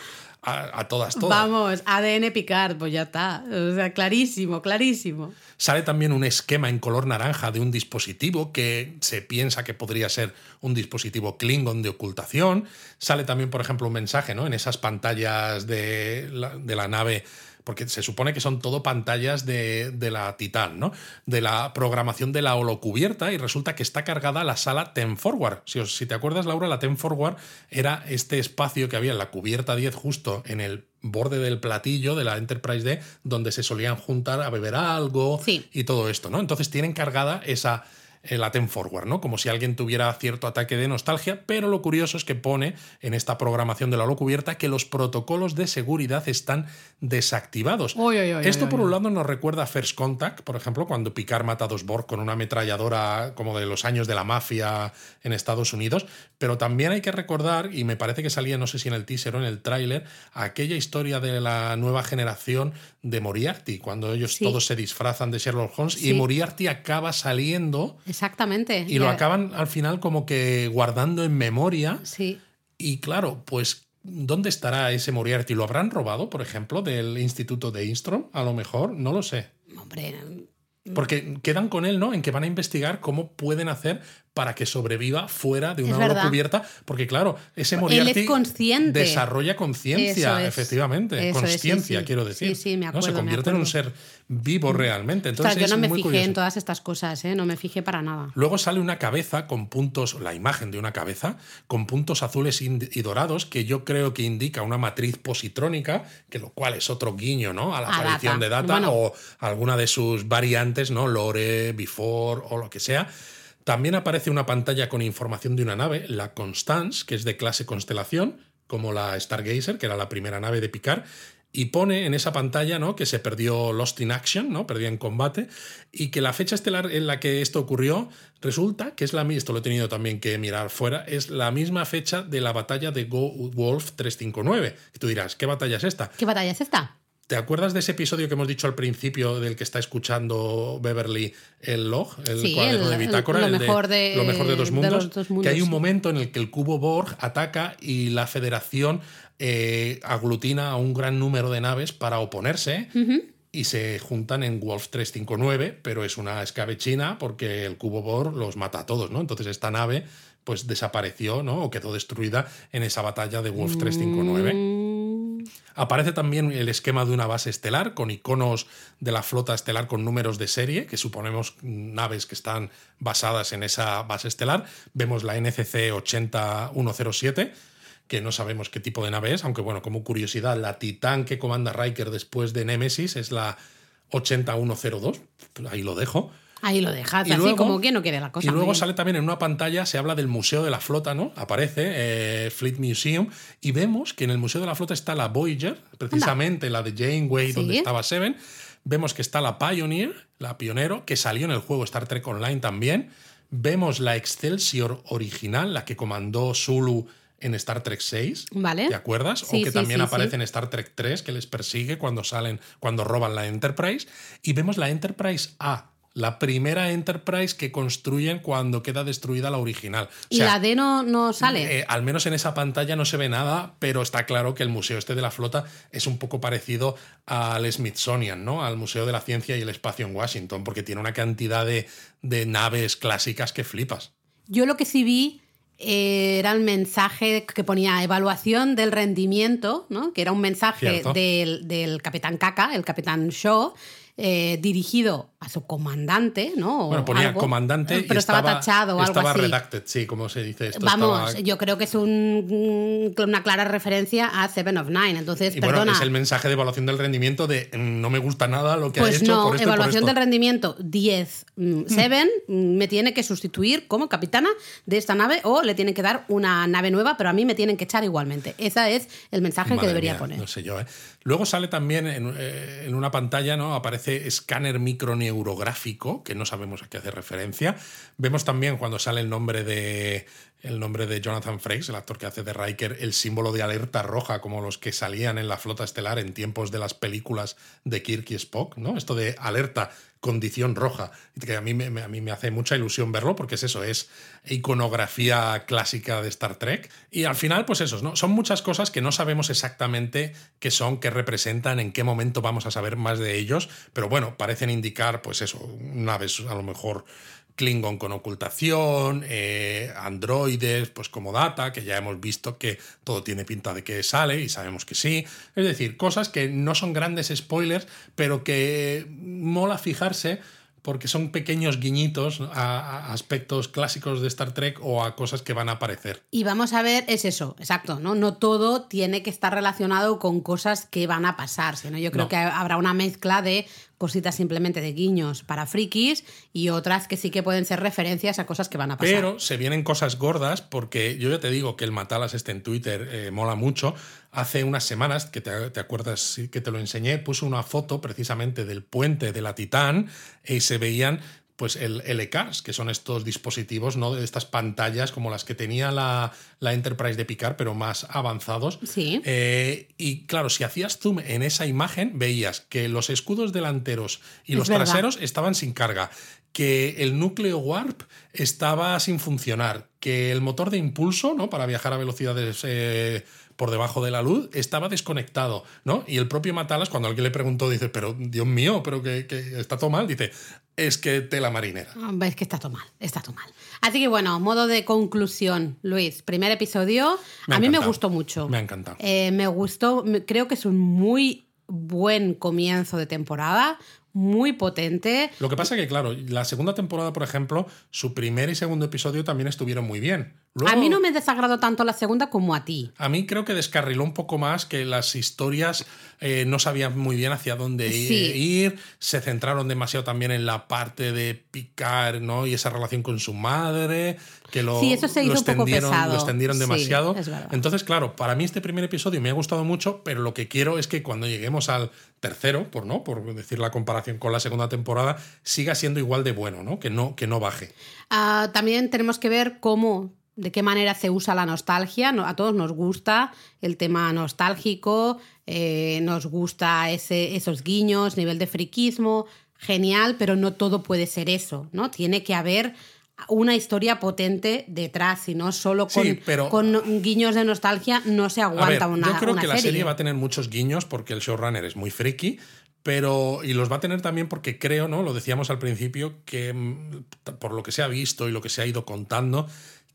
A: a, a todas, todas.
B: Vamos, ADN Picard, pues ya está. O sea, clarísimo, clarísimo.
A: Sale también un esquema en color naranja de un dispositivo que se piensa que podría ser un dispositivo Klingon de ocultación. Sale también, por ejemplo, un mensaje ¿no? en esas pantallas de la, de la nave, porque se supone que son todo pantallas de, de la Titan, ¿no? de la programación de la holocubierta, y resulta que está cargada la sala Ten Forward. Si, os- si te acuerdas, Laura, la Ten Forward era este espacio que había en la cubierta 10 justo en el borde del platillo de la Enterprise D, donde se solían juntar a beber algo
B: Sí.
A: y todo esto, ¿no? Entonces tienen cargada esa eh, la Ten Forward, ¿no? Como si alguien tuviera cierto ataque de nostalgia, pero lo curioso es que pone en esta programación de la holocubierta que los protocolos de seguridad están desactivados. Esto por un lado nos recuerda a First Contact, por ejemplo, cuando Picard mata a dos Borg con una ametralladora como de los años de la mafia en Estados Unidos, pero también hay que recordar, y me parece que salía, no sé si en el teaser o en el tráiler, aquella historia de la nueva generación de Moriarty, cuando ellos
B: Sí.
A: todos se disfrazan de Sherlock Holmes y. Moriarty acaba saliendo
B: Exactamente.
A: y lo acaban al final como que guardando en memoria.
B: Sí.
A: Y claro, pues, ¿dónde estará ese Moriarty? ¿Lo habrán robado, por ejemplo, del Instituto de Instrom? A lo mejor, no lo sé.
B: Hombre,
A: Porque quedan con él, ¿no? En que van a investigar cómo pueden hacer para que sobreviva fuera de una
B: verdad.
A: cubierta. Porque, claro, ese Moriarty
B: es consciente.
A: desarrolla conciencia,
B: es.
A: efectivamente.
B: Sí, sí.
A: quiero decir.
B: Sí, sí, me
A: ¿no?
B: acuerdo,
A: Se
B: me
A: convierte en un ser vivo realmente. Entonces,
B: Ostras, yo no me fijé
A: curioso.
B: en todas estas cosas, ¿eh? No me fijé para nada.
A: Luego sale una cabeza con puntos, la imagen de una cabeza, con puntos azules y dorados, que yo creo que indica una matriz positrónica, que lo cual es otro guiño, ¿no? A la
B: A
A: aparición
B: Data.
A: de Data
B: Bueno.
A: o alguna de sus variantes, ¿no? Lore, Before o lo que sea. También aparece una pantalla con información de una nave, la Constance, que es de clase Constelación, como la Stargazer, que era la primera nave de Picard, y pone en esa pantalla ¿no? que se perdió Lost in Action, ¿no? perdió en combate, y que la fecha estelar en la que esto ocurrió resulta que es la misma, esto lo he tenido también que mirar fuera, es la misma fecha de la batalla de Go Wolf 359. Y tú dirás, ¿qué batalla es esta?
B: ¿Qué batalla es esta?
A: ¿Te acuerdas de ese episodio que hemos dicho al principio del que está escuchando Beverly el log, el
B: Sí,
A: cuaderno
B: el-
A: de bitácora?
B: lo
A: el
B: mejor de-
A: lo mejor de dos
B: de
A: mundos,
B: los dos mundos,
A: Que hay un momento en el que el cubo Borg ataca y la Federación eh, aglutina a un gran número de naves para oponerse. Y se juntan en Wolf 359, pero es una escabechina porque el cubo Borg los mata a todos, ¿no? Entonces esta nave pues desapareció, ¿no? O quedó destruida en esa batalla de Wolf 359.
B: Mm,
A: Aparece también el esquema de una base estelar con iconos de la flota estelar con números de serie, que suponemos naves que están basadas en esa base estelar. Vemos la NCC 80107, que no sabemos qué tipo de nave es, aunque bueno, como curiosidad, la Titán que comanda Riker después de Nemesis es la 80102. Ahí lo dejo.
B: Ahí lo dejas,
A: Y
B: así
A: luego-
B: como que no quiere la cosa.
A: Y luego sale también en una pantalla, se habla del Museo de la Flota, ¿no? Aparece eh, Fleet Museum y vemos que en el Museo de la Flota está la Voyager, precisamente la de Janeway, donde estaba Seven. Vemos que está la Pioneer, la Pionero, que salió en el juego Star Trek Online también. Vemos la Excelsior original, la que comandó Zulu en Star Trek 6.
B: Vale.
A: ¿Te acuerdas?
B: Sí,
A: o que
B: sí,
A: también
B: sí,
A: aparece en Star Trek 3, que les persigue cuando salen, cuando roban la Enterprise. Y vemos la Enterprise A, la primera Enterprise que construyen cuando queda destruida la original. O
B: ¿Y la D no, no sale?
A: eh, al menos en esa pantalla no se ve nada, pero está claro que el museo este de la flota es un poco parecido al Smithsonian, ¿no? Al Museo de la Ciencia y el Espacio en Washington, porque tiene una cantidad de, de naves clásicas que flipas.
B: Yo lo que sí vi eh, era el mensaje que ponía evaluación del rendimiento, ¿no? que era un mensaje del, del capitán Kaka, el capitán Shaw, eh, dirigido a su comandante, ¿no? O
A: Bueno, ponía
B: algo, pero
A: comandante y
B: estaba,
A: estaba,
B: tachado o algo
A: estaba
B: así.
A: redacted, sí, como se dice esto.
B: Vamos,
A: estaba-
B: yo creo que es un- una clara referencia a Seven of Nine. Ences,
A: Y
B: perdona.
A: bueno, es el mensaje de evaluación del rendimiento de mm, no me gusta nada lo que ha
B: Pues
A: hecho
B: no,
A: por esto por
B: evaluación
A: esto.
B: del rendimiento 10, mm, 7, mm, me tiene que sustituir como capitana de esta nave o le tienen que dar una nave nueva, pero a mí me tienen que echar igualmente. Ese es el mensaje que debería
A: mía,
B: poner.
A: No sé yo, ¿eh? Luego sale también en, eh, en una pantalla, ¿no? Aparece escáner microneurográfico, que no sabemos a qué hace referencia. Vemos también cuando sale el nombre de. El nombre de Jonathan Frakes, el actor que hace de Riker, el símbolo de alerta roja, como los que salían en la flota estelar en tiempos de las películas de Kirk y Spock, ¿no? Esto de alerta, condición roja, que a mí me, a mí me hace mucha ilusión verlo, porque es eso, es iconografía clásica de Star Trek. Y al final, pues eso, ¿no? Son muchas cosas que no sabemos exactamente qué son, qué representan, en qué momento vamos a saber más de ellos, pero bueno, parecen indicar, pues eso, naves a lo mejor Klingon con ocultación, eh, androides, pues como Data, que ya hemos visto que todo tiene pinta de que sale y sabemos que sí. Es decir, cosas que no son grandes spoilers, pero que mola fijarse porque son pequeños guiñitos a, a aspectos clásicos de Star Trek o a cosas que van a aparecer.
B: Y vamos a ver, es eso, exacto, ¿no? No todo tiene que estar relacionado con cosas que van a pasar, sino yo creo
A: No.
B: que habrá una mezcla de cositas simplemente de guiños para frikis y otras que sí que pueden ser referencias a cosas que van a pasar.
A: Pero se vienen cosas gordas porque yo ya te digo que el Matalas este en Twitter eh, mola mucho. Hace unas semanas, que te, te acuerdas que te lo enseñé, puso una foto precisamente del puente de la Titán y se veían pues el LCARS, que son estos dispositivos, ¿no? De estas pantallas como las que tenía la, la Enterprise de Picard, pero más avanzados.
B: Sí.
A: Eh, y claro, si hacías zoom en esa imagen, veías que los escudos delanteros y
B: Es
A: los
B: verdad.
A: traseros estaban sin carga, que el núcleo warp estaba sin funcionar, que el motor de impulso, ¿no? Para viajar a velocidades eh, por debajo de la luz, estaba desconectado, ¿no? Y el propio Matalas, cuando alguien le preguntó, dice, pero Dios mío, pero que, que está todo mal, dice, es que tela marinera.
B: Es que está todo mal, está todo mal. Así que bueno, modo de conclusión, Luis. Primer episodio,
A: Me
B: a mí me gustó mucho.
A: Me ha encantado.
B: Eh, me gustó, creo que es un muy buen comienzo de temporada, muy potente.
A: Lo que pasa que, claro, la segunda temporada, por ejemplo, su primer y segundo episodio también estuvieron muy bien.
B: A mí no me desagradó tanto la segunda como a ti.
A: A mí creo que descarriló un poco más, que las historias eh, no sabían muy bien hacia dónde ir, se centraron demasiado también en la parte de picar, ¿no? Y esa relación con su madre, que lo,
B: sí, eso se hizo
A: extendieron,
B: un poco pesado.
A: lo extendieron demasiado.
B: Sí.
A: Entonces, claro, para mí este primer episodio me ha gustado mucho, pero lo que quiero es que cuando lleguemos al tercero, por no, por decir la comparación con la segunda temporada, siga siendo igual de bueno, ¿no? Que no, que no baje.
B: Uh, también tenemos que ver cómo de qué manera se usa la nostalgia. A todos nos gusta el tema nostálgico, eh, nos gusta ese, esos guiños, nivel de friquismo, genial, pero no todo puede ser eso, ¿no? Tiene que haber una historia potente detrás, y no solo con,
A: Sí, pero-
B: con guiños de nostalgia no se
A: A
B: aguanta
A: ver,
B: una
A: yo creo
B: una
A: que la
B: serie.
A: serie va a tener muchos guiños porque el showrunner es muy friki, pero y los va a tener también porque creo, ¿no? Lo decíamos al principio que mm, por lo que se ha visto y lo que se ha ido contando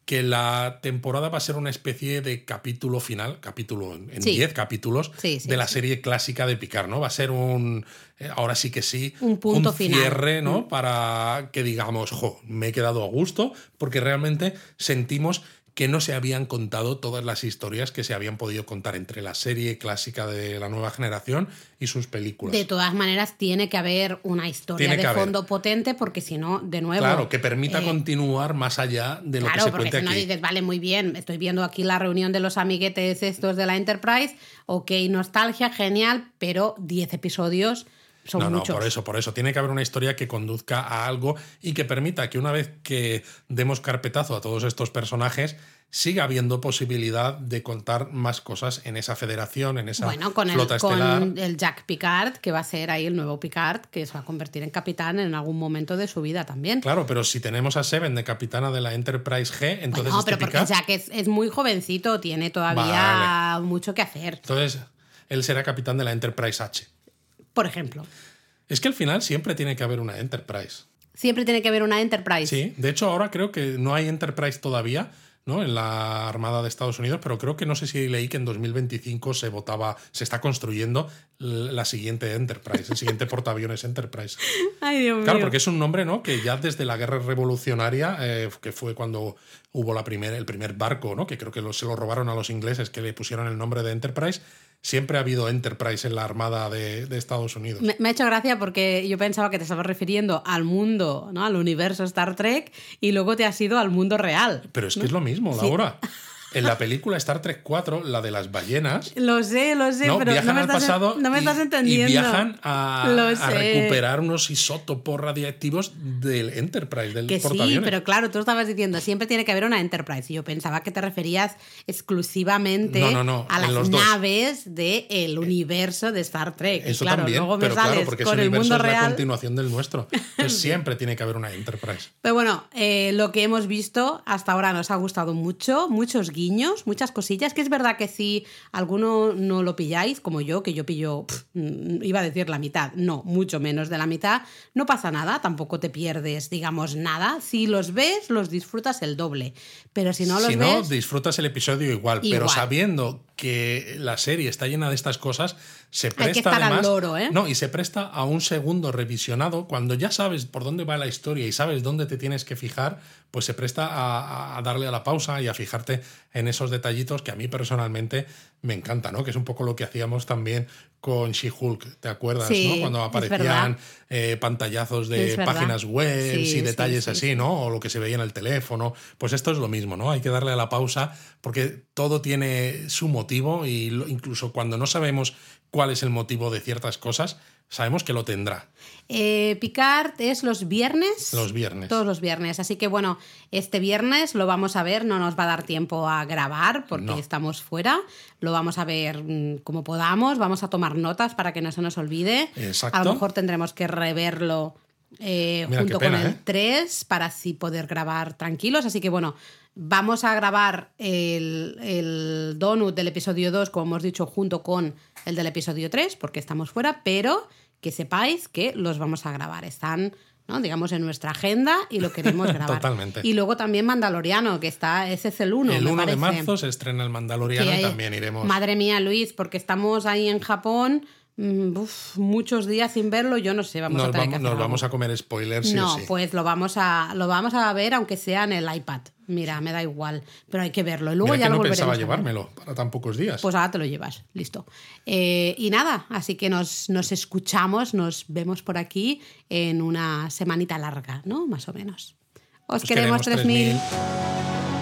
A: que la temporada va a ser una especie de capítulo final, capítulo en
B: Sí.
A: 10 capítulos
B: Sí, sí,
A: de la serie clásica de Picard, ¿no? Va a ser un eh, ahora sí que sí,
B: Un punto
A: cierre, ¿no?
B: Mm.
A: Para que digamos, jo, me he quedado a gusto porque realmente sentimos que no se habían contado todas las historias que se habían podido contar entre la serie clásica de la nueva generación y sus películas.
B: De todas maneras, tiene que haber una historia
A: Tiene
B: de
A: haber.
B: fondo potente, porque si no, de nuevo.
A: claro, que permita
B: eh,
A: continuar más allá de lo
B: Claro,
A: que se
B: porque
A: cuente
B: si no
A: aquí.
B: dices, vale, muy bien, estoy viendo aquí la reunión de los amiguetes estos de la Enterprise, ok, nostalgia, genial, pero 10 episodios son
A: no,
B: muchos.
A: no, por eso, por eso. Tiene que haber una historia que conduzca a algo y que permita que una vez que demos carpetazo a todos estos personajes, siga habiendo posibilidad de contar más cosas en esa federación, en esa
B: Bueno, con el,
A: flota estelar.
B: con el Jack Picard, que va a ser ahí el nuevo Picard, que se va a convertir en capitán en algún momento de su vida también.
A: Claro, pero si tenemos a Seven de capitana de la Enterprise G, entonces
B: no,
A: este
B: pero porque
A: Picard-
B: Jack es, es muy jovencito, tiene todavía
A: Vale.
B: mucho que hacer,
A: entonces él será capitán de la Enterprise H.
B: por ejemplo.
A: Es que al final siempre tiene que haber una Enterprise.
B: Siempre tiene que haber una Enterprise.
A: Sí, de hecho ahora creo que no hay Enterprise todavía, ¿no? En la Armada de Estados Unidos, pero creo que no sé si leí que en 2025 se votaba, se está construyendo la siguiente Enterprise, el siguiente portaaviones Enterprise.
B: Ay, Dios mío.
A: Claro, porque es un nombre, ¿no? Que ya desde la guerra revolucionaria, eh, que fue cuando hubo la primer, el primer barco, ¿no? Que creo que lo- se lo robaron a los ingleses, que le pusieron el nombre de Enterprise. Siempre ha habido Enterprise en la Armada de, de Estados Unidos.
B: Me, me ha hecho gracia porque yo pensaba que te estabas refiriendo al mundo, ¿no? Al universo Star Trek y luego te has ido al mundo real.
A: Pero es que es lo mismo,
B: Sí.
A: En la película Star Trek 4, la de las ballenas,
B: Lo sé, lo sé,
A: no,
B: pero
A: viajan
B: no me,
A: al
B: estás,
A: pasado
B: no me
A: y-
B: entendiendo.
A: y viajan a, recuperar unos isótopos radiactivos del Enterprise, del
B: Que sí,
A: portaaviones.
B: pero claro, tú estabas diciendo, siempre tiene que haber una Enterprise. Y yo pensaba que te referías exclusivamente
A: No,
B: a las naves del universo de Star Trek.
A: Eso
B: claro,
A: también,
B: luego me
A: pero
B: sales
A: claro, porque
B: con
A: ese
B: el
A: universo
B: mundo
A: es la
B: real.
A: continuación del nuestro. Entonces siempre tiene que haber una Enterprise.
B: Pero bueno, eh, lo que hemos visto hasta ahora nos ha gustado mucho, muchos guiños, muchas cosillas, que es verdad que si alguno no lo pilláis, como yo, que yo pillo, mm, iba a decir la mitad, no, mucho menos de la mitad, no pasa nada, tampoco te pierdes, digamos, nada. Si los ves, los disfrutas el doble. Pero si no los
A: si no,
B: ves...
A: disfrutas el episodio igual, pero sabiendo que la serie está llena de estas cosas, se
B: que
A: presta
B: al loro, ¿eh?
A: No, y se presta a un segundo revisionado cuando ya sabes por dónde va la historia y sabes dónde te tienes que fijar, pues se presta a, a darle a la pausa y a fijarte en esos detallitos que a mí personalmente me encanta, ¿no? Que es un poco lo que hacíamos también con She-Hulk, ¿te acuerdas?
B: Sí,
A: ¿no? Cuando aparecían eh, pantallazos de páginas web
B: Sí,
A: y detalles
B: sí,
A: así,
B: sí.
A: ¿no? O lo que se veía en el teléfono. Pues esto es lo mismo, ¿no? Hay que darle a la pausa porque todo tiene su motivo y lo- incluso cuando no sabemos cuál es el motivo de ciertas cosas, sabemos que lo tendrá
B: Eh, Picard es los viernes.
A: los viernes.
B: Todos los viernes. Así que bueno, este viernes lo vamos a ver, no nos va a dar tiempo a grabar porque
A: No.
B: estamos fuera. Lo vamos a ver mm, como podamos, vamos a tomar notas para que no se nos olvide.
A: Exacto.
B: A lo mejor tendremos que reverlo eh, junto
A: pena,
B: con el
A: ¿eh?
B: 3 para así poder grabar tranquilos. Así que bueno, vamos a grabar el, el donut del episodio 2, como hemos dicho, junto con el del episodio 3, porque estamos fuera, pero que sepáis que los vamos a grabar. Están, ¿no? digamos, en nuestra agenda y lo queremos grabar.
A: Totalmente.
B: Y luego también Mandaloriano, que está, ese es el 1.
A: el
B: me
A: 1 de marzo se estrena el Mandaloriano
B: Que
A: y
B: hay-
A: también iremos.
B: Madre mía, Luis, porque estamos ahí en Japón, mm, uf, muchos días sin verlo, yo no sé, vamos
A: Nos,
B: a tener que
A: vamos,
B: hacer
A: nos
B: algo.
A: vamos a comer spoilers, sí o
B: No,
A: sí.
B: pues lo vamos a lo vamos a ver aunque sea en el iPad. Mira, me da igual, pero hay que verlo. Y luego
A: Mira
B: ya
A: que
B: lo
A: no
B: volveremos
A: pensaba llevármelo para tan pocos días.
B: Pues ahora te lo llevas, listo. Eh, y nada, así que nos, nos escuchamos, nos vemos por aquí en una semanita larga, ¿no? Más o menos. Os,
A: Os
B: queremos
A: queremos
B: 3000.
A: 3000.